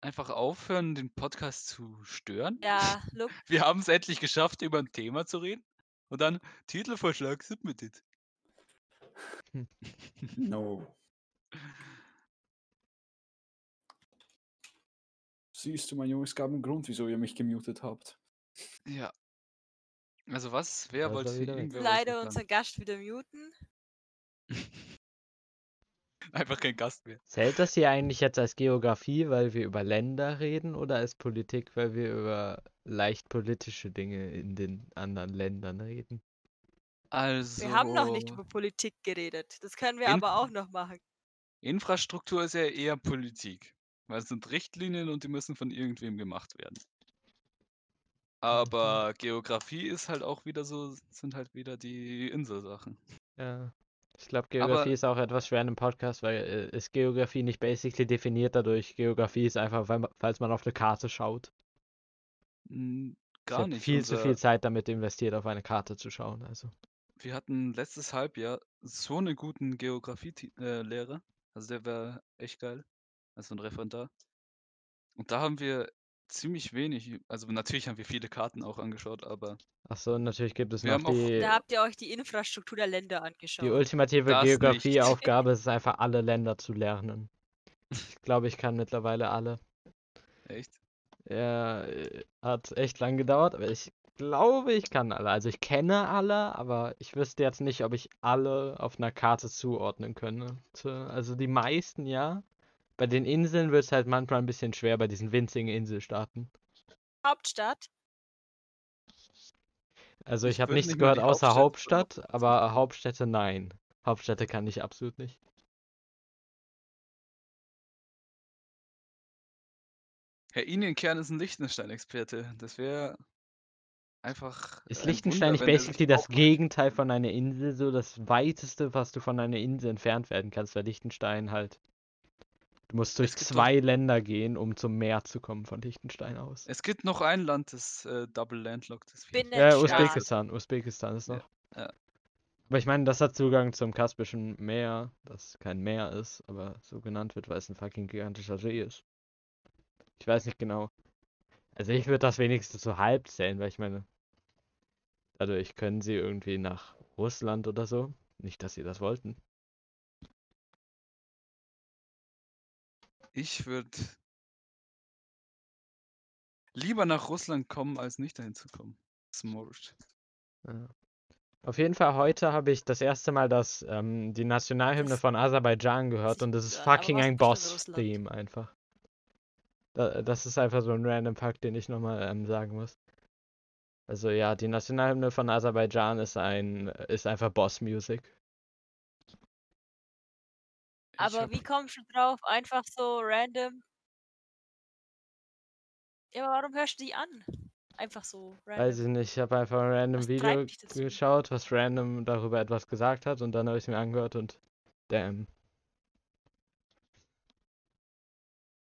einfach aufhören, den Podcast zu stören? Ja, Lux Wir haben es endlich geschafft, über ein Thema zu reden. Und dann Titelvorschlag submitted. No. Siehst du, mein Junge, es gab einen Grund, wieso ihr mich gemutet habt. Ja. Also was? Wer Da ist er wollte wieder weg. irgendwer wollte leider unseren Gast wieder muten. dran. Einfach kein Gast mehr. Zählt das hier eigentlich jetzt als Geografie, weil wir über Länder reden, oder als Politik, weil wir über leicht politische Dinge in den anderen Ländern reden? Also. Wir haben noch nicht über Politik geredet. Das können wir In- aber auch noch machen. Infrastruktur ist ja eher Politik. Weil es sind Richtlinien und die müssen von irgendwem gemacht werden. Aber Geografie ist halt auch wieder so, sind halt wieder die Inselsachen. Ja. Ich glaube, Geografie Aber- ist auch etwas schwer in einem Podcast, weil äh, ist Geografie nicht basically definiert dadurch. Geografie ist einfach, weil, falls man auf eine Karte schaut. Gar nicht. viel zu Unser viel Zeit damit investiert, auf eine Karte zu schauen. Also. wir hatten letztes Halbjahr so einen guten Geografie-Lehrer. Also der war echt geil. Also ein Referendar. Und da haben wir ziemlich wenig, also natürlich haben wir viele Karten auch angeschaut, aber Achso, und natürlich gibt es Wir noch haben auch- die, Da habt ihr euch die Infrastruktur der Länder die angeschaut. ultimative Das nicht. Geografieaufgabe ist es einfach, alle Länder zu lernen. Ich glaube, ich kann mittlerweile alle. echt. Ja, äh, hat echt lang gedauert, aber ich glaube, ich kann alle. Also ich kenne alle, aber ich wüsste jetzt nicht, ob ich alle auf einer Karte zuordnen könnte. Also die meisten ja. Bei den Inseln wird es halt manchmal ein bisschen schwer bei diesen winzigen Inselstaaten. Hauptstadt? Also ich Ich habe nichts nicht gehört außer Hauptstädte Hauptstadt, aber Hauptstädte nein. Hauptstädte kann ich absolut nicht. Herr Inienkern ist ein Liechtenstein-Experte. Das wäre einfach. Ist ein Liechtenstein nicht basically das. Gegenteil von einer Insel? So das weiteste, was du von einer Insel entfernt werden kannst, weil Liechtenstein halt. Du musst durch zwei Länder gehen, um zum Meer zu kommen von Liechtenstein aus. Es gibt noch ein Land, das äh, Double Landlocked ist. wie- Ja. Usbekistan. Usbekistan ist Ja, noch. ja. Aber ich meine, das hat Zugang zum Kaspischen Meer, das kein Meer ist, aber so genannt wird, weil es ein fucking gigantischer See ist. Ich weiß nicht genau. Also ich würde das wenigstens so halb zählen, weil ich meine, dadurch können sie irgendwie nach Russland oder so. Nicht, dass sie das wollten. Ich würde lieber nach Russland kommen, als nicht dahin zu kommen. Smorst. Ja. Auf jeden Fall heute habe ich das erste Mal das, ähm, die Nationalhymne von Aserbaidschan gehört und das ist fucking ein? Boss-Theme einfach. Da, das ist einfach so ein random Fakt, den ich nochmal ähm, sagen muss. Also ja, die Nationalhymne von Aserbaidschan ist ein, ist einfach Boss-Music. Ich Aber hab- wie kommst du drauf? Einfach so random. Ja, aber warum hörst du die an? Einfach so Weiß ich random. nicht, ich habe einfach ein random Was Video treibt dich dazu? geschaut, was random darüber etwas gesagt hat und dann habe ich es mir angehört und damn.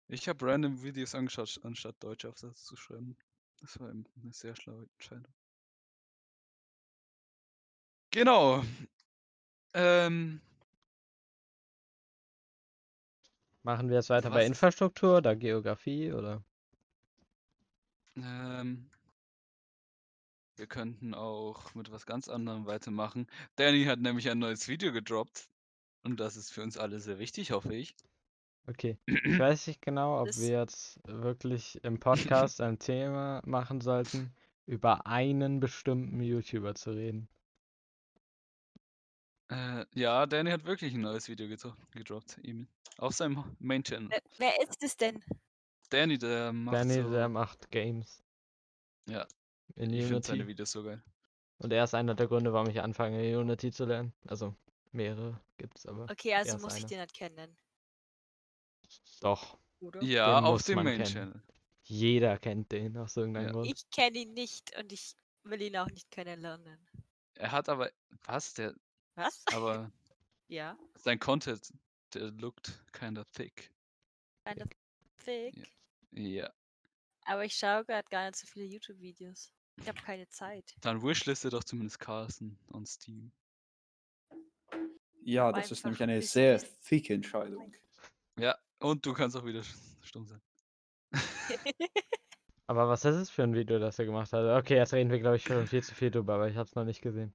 Ich habe random Videos angeschaut, anstatt deutsche Aufsätze zu schreiben. Das war eine sehr schlaue Entscheidung. Genau. Ähm, Machen wir jetzt weiter bei Was? Infrastruktur oder Geografie oder? ähm, wir könnten auch mit was ganz anderem weitermachen. Danny hat nämlich ein neues Video gedroppt. Und das ist für uns alle sehr wichtig, hoffe ich. Okay. Ich weiß nicht genau, ob Das- wir jetzt wirklich im Podcast ein Thema machen sollten, über einen bestimmten YouTuber zu reden. Äh, ja, Danny hat wirklich ein neues Video gedro gedroppt. Eben. Auf seinem Main-Channel. Wer, wer ist es denn? Danny, der macht Danny, so... der macht Games. Ja, In ich finde seine Unity. Videos so geil. Und er ist einer der Gründe, warum ich anfange, Unity zu lernen. Also mehrere gibt's aber. Okay, also ist muss ich einer. den nicht kennen, Doch, oder? Ja, Den auf muss dem man kennen. Main-Channel. jeder kennt den aus irgendeinem Ja. Grund. Ich kenne ihn nicht und ich will ihn auch nicht kennenlernen. Er hat aber... Was? Der... Was? Aber ja, sein Content, der looked kinda thick. kind of thick. Ja. Aber ich schaue gerade gar nicht so viele YouTube-Videos. Ich habe keine Zeit. Dann wishliste doch zumindest Carlson on Steam. Ja, Aber das ist nämlich eine sehr thicke Entscheidung. Ja, und du kannst auch wieder stumm sein. Aber was ist es für ein Video, das er gemacht hat? Okay, jetzt reden wir, glaube ich, schon viel zu viel drüber, aber ich habe es noch nicht gesehen.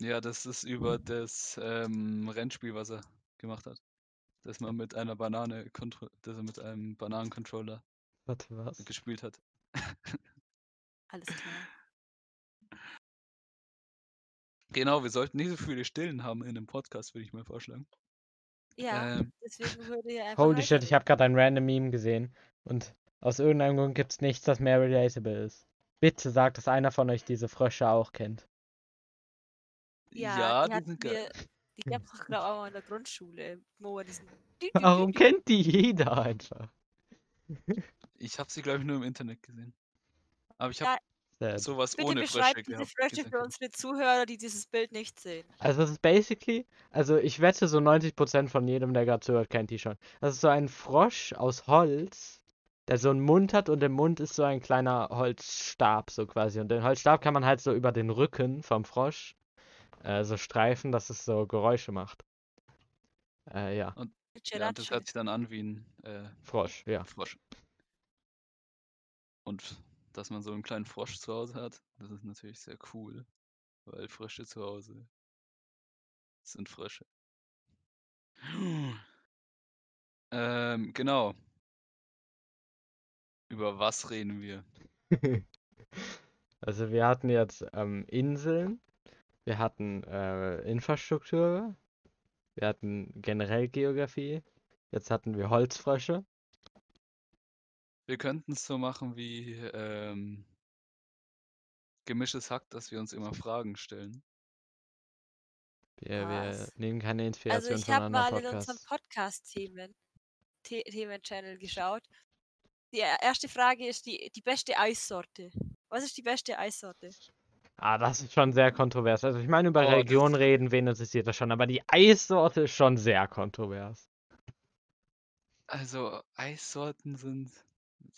Ja, das ist über das ähm, Rennspiel, was er gemacht hat. Dass man mit einer Banane, kontro dass er mit einem Bananencontroller Warte, was? gespielt hat. Alles klar. Genau, wir sollten nicht so viele Stillen haben in dem Podcast, würde ich mal vorschlagen. Ja, Ähm, deswegen würde er einfach. Holy shit, ich habe gerade ein random Meme gesehen und aus irgendeinem Grund gibt es nichts, das mehr relatable ist. Bitte sagt, dass einer von euch diese Frösche auch kennt. Ja, ja, die, die sind geil. wir, die gab es doch, glaube auch in der Grundschule, wo wir diesen. Warum kennt die jeder einfach? Ich habe sie, glaube ich, nur im Internet gesehen. Aber ich Ja, habe Sad. sowas Bitte ohne beschreibt Frösche diese gehabt. Frösche gesehen. für unsere Zuhörer, die dieses Bild nicht sehen. Also es ist basically, also ich wette so 90% von jedem, der gerade zuhört, kennt die schon. Das ist so ein Frosch aus Holz, der so einen Mund hat und im Mund ist so ein kleiner Holzstab, so quasi. Und den Holzstab kann man halt so über den Rücken vom Frosch äh, so streifen, dass es so Geräusche macht. Äh, ja, Ja, und das Gelatsche. hört sich dann an wie ein äh, Frosch, ja. Frosch. Und dass man so einen kleinen Frosch zu Hause hat, das ist natürlich sehr cool, weil Frösche zu Hause sind Frösche. Ähm, genau. Über was reden wir? Also wir hatten jetzt ähm, Inseln, wir hatten äh, Infrastruktur, wir hatten generell Geografie, jetzt hatten wir Holzfrösche. Wir könnten es so machen wie ähm, gemischtes Hack, dass wir uns immer Fragen stellen. Wir, wir nehmen keine Also Inspiration ich von habe mal in unserem Podcasts. Podcast-Themen The Themen-Channel geschaut. Die e- erste Frage ist die, die beste Eissorte. Was ist die beste Eissorte? Ah, das ist schon sehr kontrovers. Also ich meine, über Oh, Religion reden, wen interessiert das schon, aber die Eissorte ist schon sehr kontrovers. Also Eissorten sind.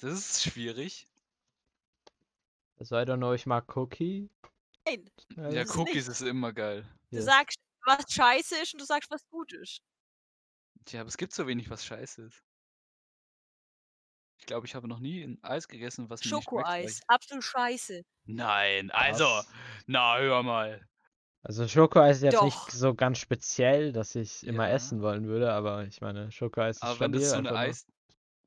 Das ist schwierig. Also I don't know, ich mag Cookie. Nein, Ja, Ja, ist Cookies nicht. ist immer geil. du Yes. sagst, was scheiße ist und du sagst, was gut ist. Tja, aber es gibt so wenig, was scheiße ist. Ich glaube, ich habe noch nie ein Eis gegessen, was mir nicht schmeckt. weil Schokoeis, ich- absolut scheiße. Nein, also, Was? na hör mal. Also Schokoeis ist jetzt nicht Doch. so ganz speziell, dass ich immer Ja. essen wollen würde, aber ich meine, Schokoeis ist Aber wenn stabil das so einfach nur. Eis,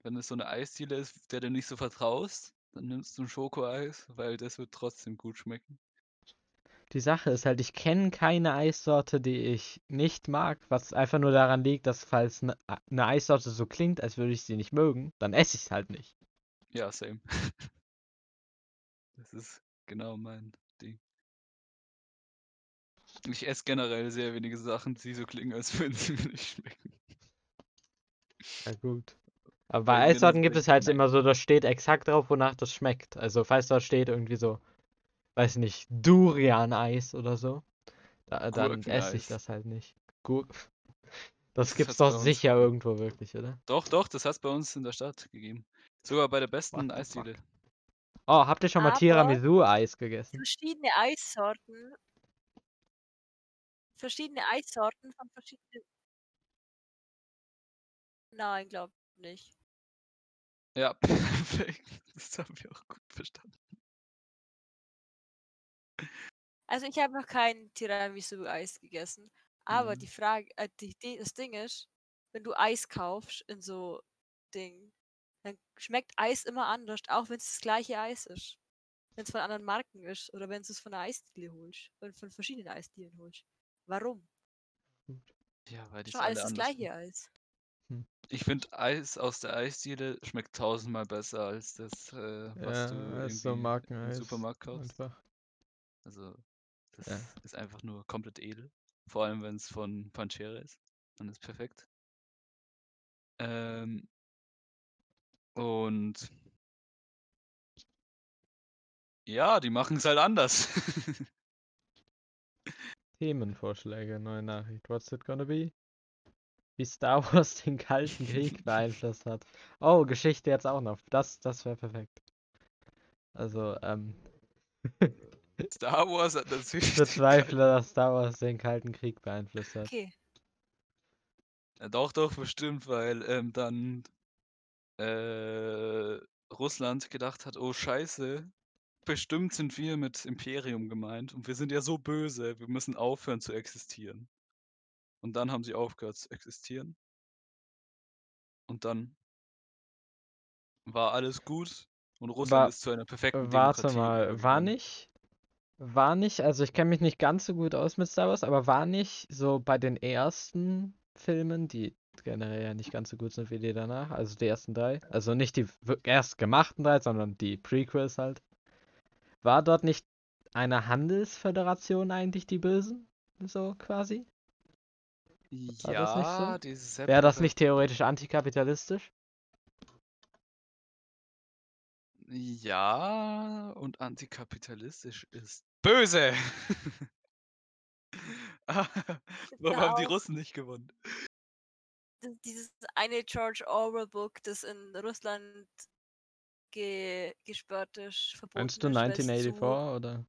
wenn es so eine Eisdiele ist, der du nicht so vertraust, dann nimmst du ein Schokoeis, weil das wird trotzdem gut schmecken. Die Sache ist halt, ich kenne keine Eissorte, die ich nicht mag, was einfach nur daran liegt, dass falls eine ne Eissorte so klingt, als würde ich sie nicht mögen, dann esse ich es halt nicht. Ja, same. Das ist genau mein Ding. Ich esse generell sehr wenige Sachen, die so klingen, als würden sie mir nicht schmecken. Ja gut. Aber bei Eissorten gibt es halt immer so, da steht exakt drauf, wonach das schmeckt. Also falls dort steht irgendwie so, weiß nicht, Durian-Eis oder so, da, dann esse ich das halt nicht. Gur das Das gibt's hat's doch sicher irgendwo wirklich, oder? Doch, doch, das hat es bei uns in der Stadt gegeben. Sogar bei der besten Eisdiele. Oh, habt ihr schon mal Tiramisu-Eis gegessen? Verschiedene Eissorten. Verschiedene Eissorten von verschiedenen. Nein, glaub nicht. Ja, perfekt. Das haben wir auch gut verstanden. Also ich habe noch kein Tiramisu-Eis gegessen. Aber Mhm. die Frage, äh, die, die, das Ding ist, wenn du Eis kaufst in so Ding, dann schmeckt Eis immer anders, auch wenn es das gleiche Eis ist. Wenn es von anderen Marken ist oder wenn du es von einer Eisdiele holst, oder von verschiedenen Eisdielen holst. Warum? Ja, weil die doch alles das gleiche Eis. Ich finde Eis aus der Eisdiele schmeckt tausendmal besser als das, äh, was Ja, du so im Markeneis Supermarkt kaufst. Einfach. Also, das Ja. ist einfach nur komplett edel. Vor allem, wenn es von Pancere ist. Dann ist perfekt. Ähm, und ja, die machen es halt anders. Themenvorschläge, neue Nachricht. What's it gonna be? Wie Star Wars den Kalten Krieg beeinflusst hat. Oh, Geschichte jetzt auch noch. Das, das wäre perfekt. Also, ähm, Star Wars hat ich natürlich. den bezweifle, dass Star Wars den Kalten Krieg beeinflusst hat. Okay. Ja, doch, doch, bestimmt, weil ähm, dann äh, Russland gedacht hat, oh Scheiße, bestimmt sind wir mit Imperium gemeint und wir sind ja so böse, wir müssen aufhören zu existieren. Und dann haben sie aufgehört zu existieren. Und dann war alles gut und Russland Aber ist zu einer perfekten Warte Demokratie mal, war nicht, war nicht, also ich kenne mich nicht ganz so gut aus mit Star Wars, aber war nicht so bei den ersten Filmen, die generell ja nicht ganz so gut sind wie die danach, also die ersten drei, also nicht die erst gemachten drei, sondern die Prequels halt, war dort nicht eine Handelsföderation eigentlich die Bösen? So quasi? War so? Ja, diese Wäre das nicht theoretisch antikapitalistisch? Ja, und antikapitalistisch ist böse. Warum haben die Russen nicht gewonnen? Dieses eine George Orwell Book, das in Russland ge gesperrt ist, verboten Meinst du ist, weil's 1984 zu oder?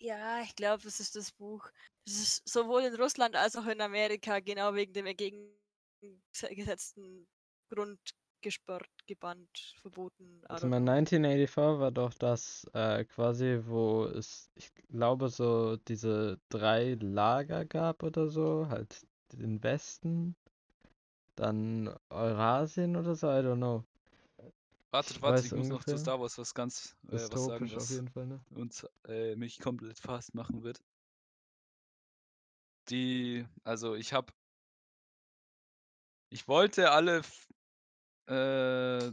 Ja, ich glaube, es ist das Buch. Es ist sowohl in Russland als auch in Amerika genau wegen dem entgegengesetzten Grund gesperrt, gebannt, verboten. I Also don't mein know. 1984 war doch das äh, quasi, wo es, ich glaube, so diese drei Lager gab oder so, halt den Westen, dann Eurasien oder so, I don't know. Wartet, Ich wartet, ich muss noch zu. Star Wars was ganz äh, was sagen, was jeden Fall, ne? uns äh, mich komplett fast machen wird. Die, also ich habe, ich wollte alle äh,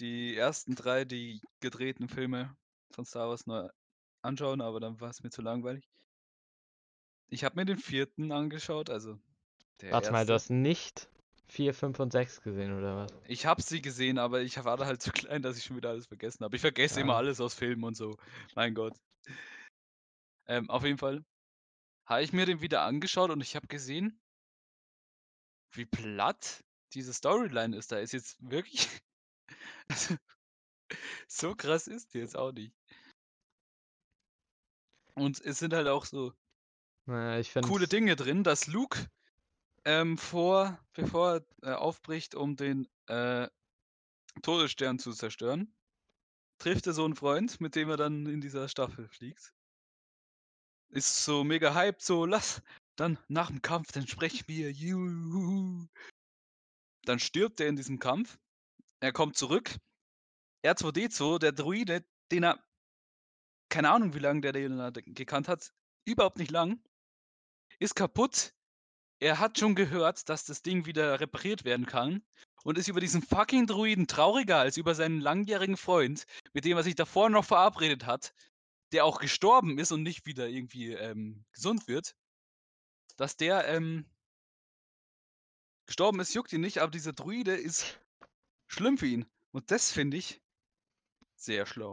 die ersten drei, die gedrehten Filme von Star Wars neu anschauen, aber dann war es mir zu langweilig. Ich habe mir den vierten angeschaut, also der Warte mal, du erste. hast nicht 4, 5 und 6 gesehen, oder was? Ich habe sie gesehen, aber ich war da halt zu klein, dass ich schon wieder alles vergessen habe. Ich vergesse immer Ah. alles aus Filmen und so. Mein Gott. Ähm, auf jeden Fall habe ich mir den wieder angeschaut und ich habe gesehen, wie platt diese Storyline ist. Da ist jetzt wirklich. Also, so krass ist die jetzt auch nicht. Und es sind halt auch so Naja, ich finde coole Dinge drin, dass Luke ähm, vor, bevor er äh, aufbricht, um den äh, Todesstern zu zerstören, trifft er so einen Freund, mit dem er dann in dieser Staffel fliegt. Ist so mega hyped, so lass dann nach dem Kampf, dann sprechen wir. Juhu. Dann stirbt er in diesem Kampf. Er kommt zurück. R2D2, der Druide, den er, keine Ahnung, wie lange der den gekannt hat, überhaupt nicht lang, ist kaputt. Er hat schon gehört, dass das Ding wieder repariert werden kann und ist über diesen fucking Druiden trauriger als über seinen langjährigen Freund, mit dem er sich davor noch verabredet hat, der auch gestorben ist und nicht wieder irgendwie ähm, gesund wird. Dass der ähm, gestorben ist, juckt ihn nicht, aber dieser Druide ist schlimm für ihn. Und das finde ich sehr schlau.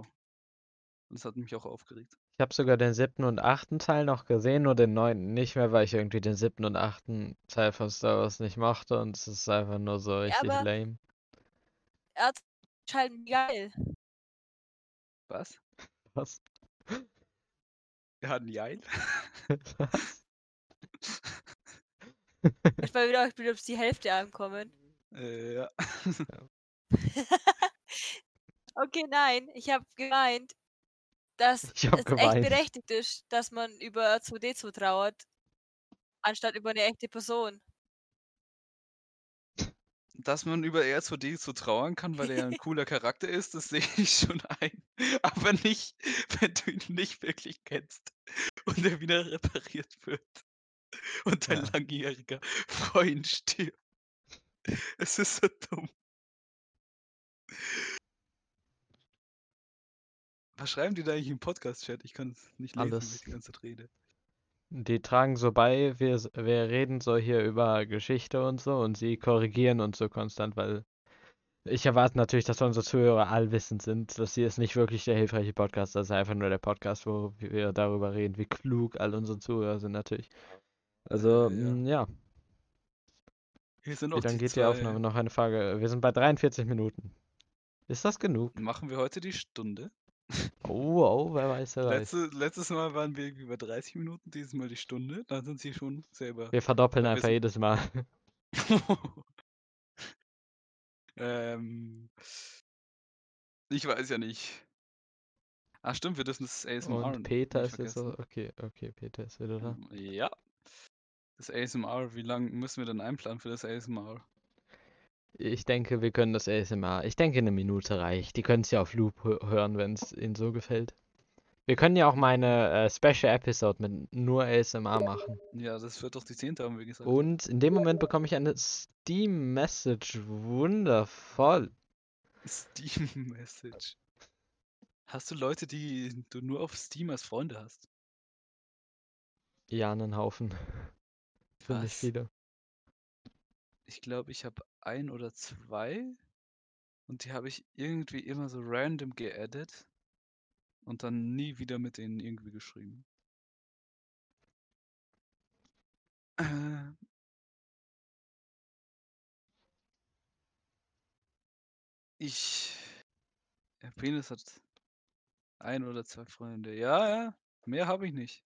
Und das hat mich auch aufgeregt. Ich habe sogar den siebten und achten Teil noch gesehen, nur den neunten nicht mehr, weil ich irgendwie den siebten und achten Teil von Star Wars nicht mochte und es ist einfach nur so Ja, richtig aber- lame. Er hat halt geil. Was? Was? Er hat einen Jeil? Was? Ich war wieder, ich bin auf die Hälfte ankommen. Äh, ja. Okay, nein, ich habe gemeint, dass hab es geweint. echt berechtigt ist, dass man über 2D2 trauert, anstatt über eine echte Person. Dass man über R2D so trauern kann, weil er ein cooler Charakter ist, das sehe ich schon ein. Aber nicht, wenn du ihn nicht wirklich kennst und er wieder repariert wird und dein Ja. langjähriger Freund stirbt. Es ist so dumm. Was schreiben die da eigentlich im Podcast-Chat? Ich kann es nicht lesen, Alles. ich die ganze Zeit rede. Die tragen so bei, wir, s- wir reden so hier über Geschichte und so und sie korrigieren uns so konstant, weil ich erwarte natürlich, dass unsere Zuhörer allwissend sind. Das hier ist nicht wirklich der hilfreiche Podcast, das ist einfach nur der Podcast, wo wir darüber reden, wie klug all unsere Zuhörer sind natürlich. Also, ja. mm, ja. Hier sind Wie auch lange die geht die Aufnahme? Noch eine Frage. Wir sind bei 43 Minuten. Ist das genug? Machen wir heute die Stunde? Oh, oh, wer weiß, wer weiß. Letzte, letztes Mal waren wir irgendwie bei 30 Minuten, dieses Mal die Stunde. Dann sind sie schon selber. Wir verdoppeln wir einfach sind- jedes Mal. ähm, ich weiß ja nicht. Ah, stimmt, wir dürfen das ASMR Und Peter ist jetzt so. Okay, okay, Peter ist wieder da. Ja. Das ASMR, wie lange müssen wir denn einplanen für das ASMR? Ich denke, wir können das ASMR. Ich denke, eine Minute reicht. Die können es ja auf Loop hö- hören, wenn es ihnen so gefällt. Wir können ja auch mal eine äh, Special Episode mit nur ASMR machen. Ja, das wird doch die 10. haben wir gesagt. Und in dem Moment bekomme ich eine Steam-Message. Wundervoll. Steam Message. Hast du Leute, die du nur auf Steam als Freunde hast? Ja, einen Haufen. Was? viele. Ich glaube, ich habe ein oder zwei und die habe ich irgendwie immer so random geaddet und dann nie wieder mit denen irgendwie geschrieben. Äh, Ich Der Penis hat ein oder zwei Freunde. Ja, ja, mehr habe ich nicht.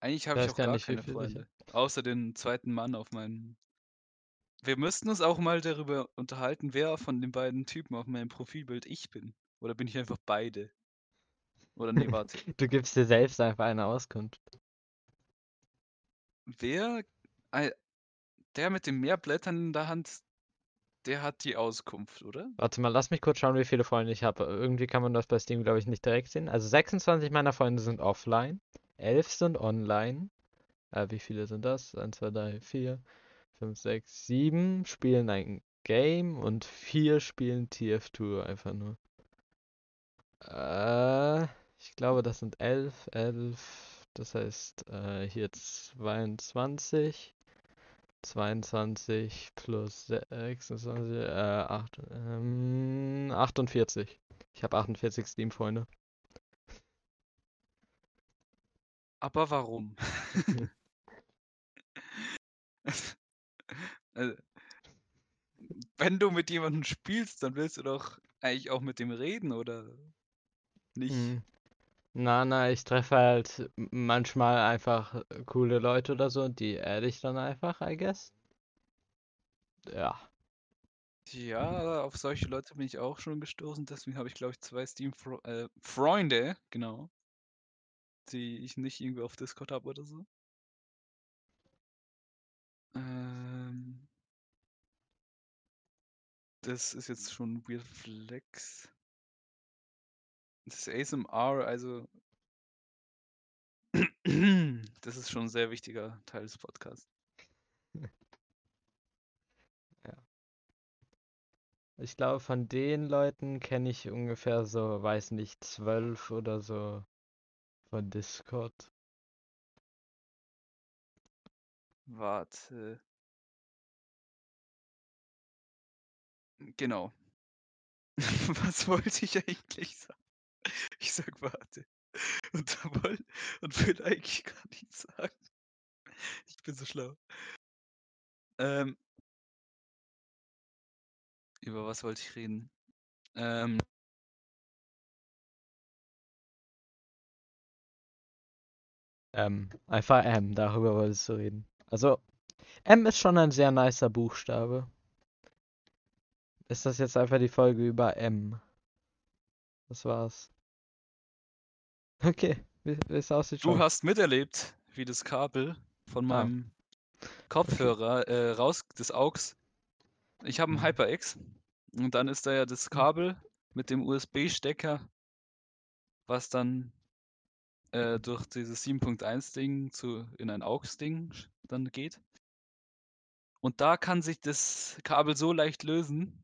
Eigentlich habe ich auch gar gar nicht, keine ich Freunde. Außer den zweiten Mann auf meinem. Wir müssten uns auch mal darüber unterhalten, wer von den beiden Typen auf meinem Profilbild ich bin. Oder bin ich einfach beide? Oder nee, warte. Du gibst dir selbst einfach eine Auskunft. Wer, der mit den Meerblättern in der Hand, der hat die Auskunft, oder? Warte mal, lass mich kurz schauen, wie viele Freunde ich habe. Irgendwie kann man das bei Steam, glaube ich, nicht direkt sehen. Also 26 meiner Freunde sind offline, 11 sind online. Äh, wie viele sind das? 1, 2, 3, 4, 5, 6, 7 spielen ein Game und 4 spielen TF2 einfach nur. Äh, ich glaube, das sind 11, 11, das heißt äh, hier 22. 22 plus 26, äh, 8, ähm, 48. Ich habe 48 Steam-Freunde. Aber warum? Also, wenn du mit jemandem spielst, dann willst du doch eigentlich auch mit dem reden, oder nicht? Hm. Na, na, ich treffe halt manchmal einfach äh, coole Leute oder so und die adde ich dann einfach, I guess. Ja. Ja, auf solche Leute bin ich auch schon gestoßen, deswegen habe ich, glaube ich, zwei Steam-Freunde, genau, die ich nicht irgendwie auf Discord habe oder so. Ähm, das ist jetzt schon ein Weird Flex. Das ASMR, also das ist schon ein sehr wichtiger Teil des Podcasts. Ich glaube, von den Leuten kenne ich ungefähr so, weiß nicht, zwölf oder so von Discord. Warte. Genau. Was wollte ich eigentlich sagen? Ich sag warte. Und, da woll- und will eigentlich gar nichts sagen. Ich bin so schlau. Ähm, über was wollte ich reden? Ähm, M. Einfach darüber wolltest du reden. Also, M ist schon ein sehr nicer Buchstabe. Ist das jetzt einfach die Folge über M? Das war's. Okay, wie wie es aussieht du schon. hast miterlebt, wie das Kabel von Ah. meinem Kopfhörer äh, raus, des AUX. Ich habe einen Mhm. HyperX und dann ist da ja das Kabel mit dem USB-Stecker, was dann äh, durch dieses 7.1-Ding zu in ein AUX-Ding dann geht. Und da kann sich das Kabel so leicht lösen,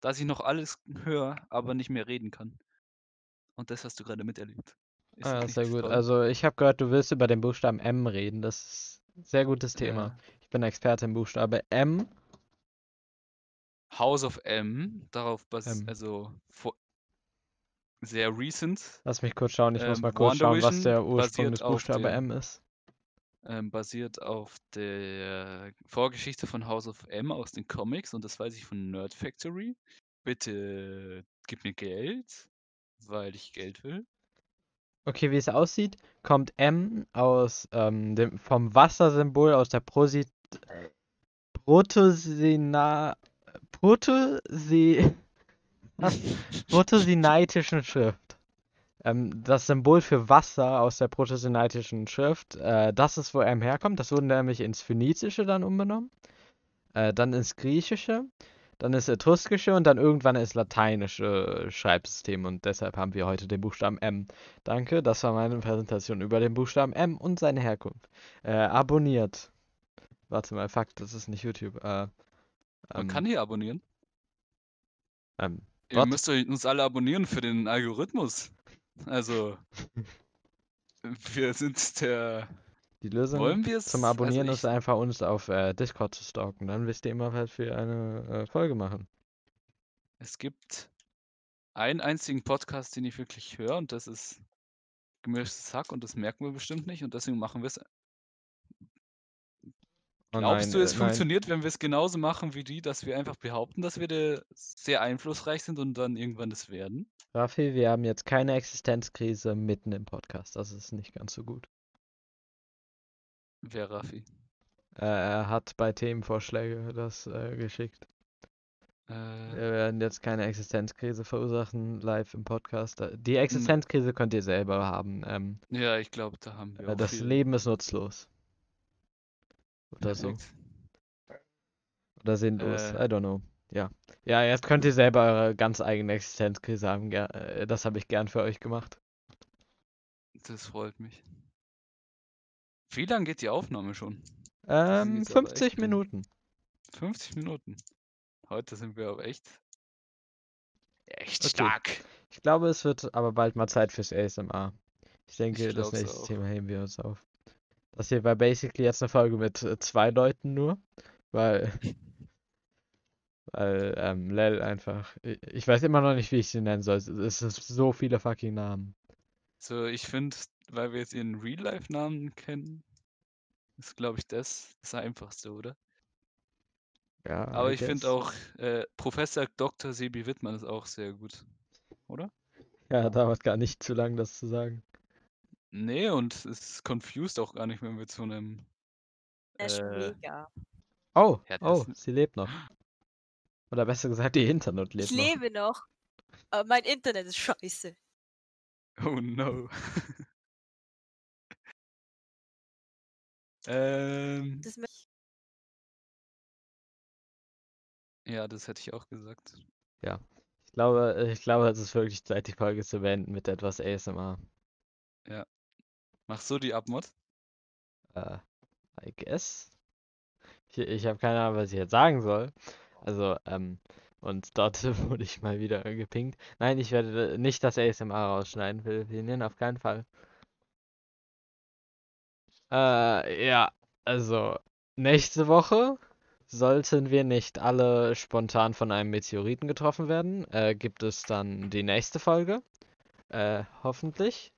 dass ich noch alles höre, aber nicht mehr reden kann. Und das hast du gerade miterlebt. Ist Ah, sehr gut. toll? Also, ich habe gehört, du willst über den Buchstaben M reden. Das ist ein sehr gutes Thema. Ja. Ich bin Experte im Buchstabe M. House of M, darauf basiert, also vor, sehr recent, Lass mich kurz schauen. Ich muss Ähm, mal kurz schauen, was der Ursprung des Buchstabe der- M ist. ähm, basiert auf der Vorgeschichte von House of M aus den Comics und das weiß ich von Nerd Factory. Bitte gib mir Geld, weil ich Geld will. Okay, wie es aussieht, kommt M aus ähm, dem, vom Wassersymbol aus der Prosi Protosina Protosi was? Protosinatischen Schrift. Ähm, das Symbol für Wasser aus der protosinatischen Schrift, äh, das ist, wo M herkommt. Das wurde nämlich ins Phönizische dann umgenommen, äh, dann ins Griechische, dann ins Etruskische und dann irgendwann ins Lateinische Schreibsystem. Und deshalb haben wir heute den Buchstaben M. Danke, das war meine Präsentation über den Buchstaben M und seine Herkunft. Äh, abonniert. Warte mal, fuck, das ist nicht YouTube. Äh, Man ähm, kann hier abonnieren. ähm, Ihr What? müsst uns alle abonnieren für den Algorithmus. Also, wir sind der. die Lösung Wollen zum Abonnieren also ist einfach, uns auf äh, Discord zu stalken. Dann wisst ihr immer, was wir eine äh, Folge machen. Es gibt einen einzigen Podcast, den ich wirklich höre, und das ist Gemischtes Hack, und das merken wir bestimmt nicht, und deswegen machen wir es. Oh Glaubst nein, du, es äh, nein. funktioniert, wenn wir es genauso machen wie die, dass wir einfach behaupten, dass wir da sehr einflussreich sind und dann irgendwann das werden? Raffi, wir haben jetzt keine Existenzkrise mitten im Podcast. Das ist nicht ganz so gut. Wer Raffi? Äh, er hat bei Themenvorschläge das äh, geschickt. Äh, Wir werden jetzt keine Existenzkrise verursachen live im Podcast. Äh, Die Existenzkrise könnt ihr selber haben. Ähm, ja, ich glaube, da haben wir äh, auch das viel. Leben ist nutzlos. Oder so. Oder sinnlos. Äh. I don't know. Ja. Ja, jetzt könnt ihr selber eure ganz eigene Existenzkrise haben. Ger äh, das habe ich gern für euch gemacht. Das freut mich. Wie lange geht die Aufnahme schon? Ähm, jetzt aber echt 50 lang. Minuten. 50 Minuten. Heute sind wir aber echt. Echt Okay. stark. Ich glaube, es wird aber bald mal Zeit fürs ASMR. Ich denke, Ich das nächste auch. Thema heben wir uns auf. Das hier war basically jetzt eine Folge mit äh, zwei Leuten nur, weil, weil ähm, Lel einfach, ich, weiß immer noch nicht, wie ich sie nennen soll. Es ist so viele fucking Namen. So, ich finde, weil wir jetzt ihren Real-Life-Namen kennen, ist, glaube ich, das das Einfachste, oder? Ja, Aber I ich finde auch, äh, Professor Dr. Sebi Wittmann ist auch sehr gut. Oder? Ja, dauert gar nicht zu lang, das zu sagen. Nee, und es confused auch gar nicht, wenn wir zu einem. Der ist Äh, mega. Oh, Ja, das- oh, sie lebt noch. Oder besser gesagt, ihr Internet lebt Ich noch. lebe noch, aber mein Internet ist scheiße. Oh no. ähm, Das ja, das hätte ich auch gesagt. Ich glaube, äh, ich glaube, es ist wirklich Zeit, die Folge zu beenden mit etwas ASMR. Mach so die Abmod. Äh, I guess. Ich, ich habe keine Ahnung, was ich jetzt sagen soll. Also, ähm, und dort wurde ich mal wieder gepinkt. Nein, ich werde nicht das ASMR rausschneiden, Philippinen, auf keinen Fall. Äh, ja, also, nächste Woche sollten wir nicht alle spontan von einem Meteoriten getroffen werden, äh, gibt es dann die nächste Folge. Äh, hoffentlich.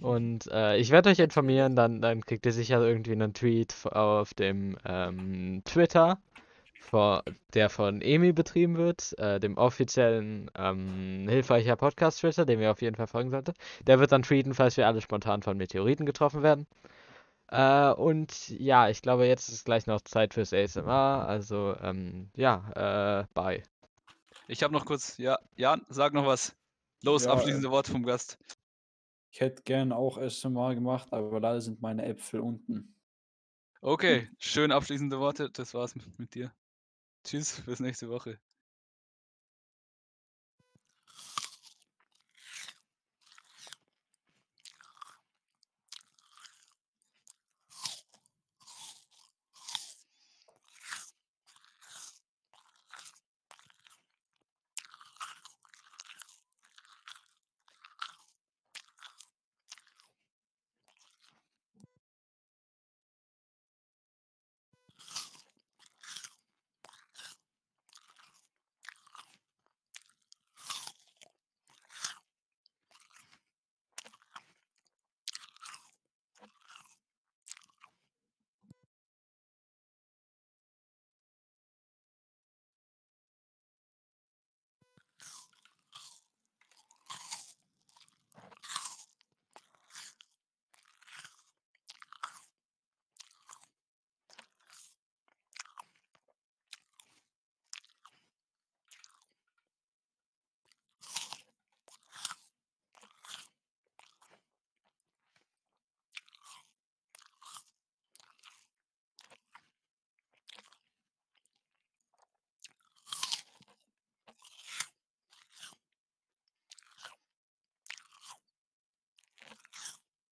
Und äh, ich werde euch informieren, dann, dann kriegt ihr sicher irgendwie einen Tweet auf dem ähm, Twitter, vor, der von Emi betrieben wird, äh, dem offiziellen ähm, hilfreicher Podcast-Twitter, dem ihr auf jeden Fall folgen solltet. Der wird dann tweeten, falls wir alle spontan von Meteoriten getroffen werden. Äh, und ja, ich glaube, jetzt ist gleich noch Zeit fürs ASMR. Also, ähm, ja, äh, bye. Ich habe noch kurz. Ja, Jan, sag noch was. Los, Ja, abschließende Worte vom Gast. Ich hätte gern auch SMR gemacht, aber leider sind meine Äpfel unten. Okay, schön abschließende Worte. Das war's mit, mit dir. Tschüss, bis nächste Woche.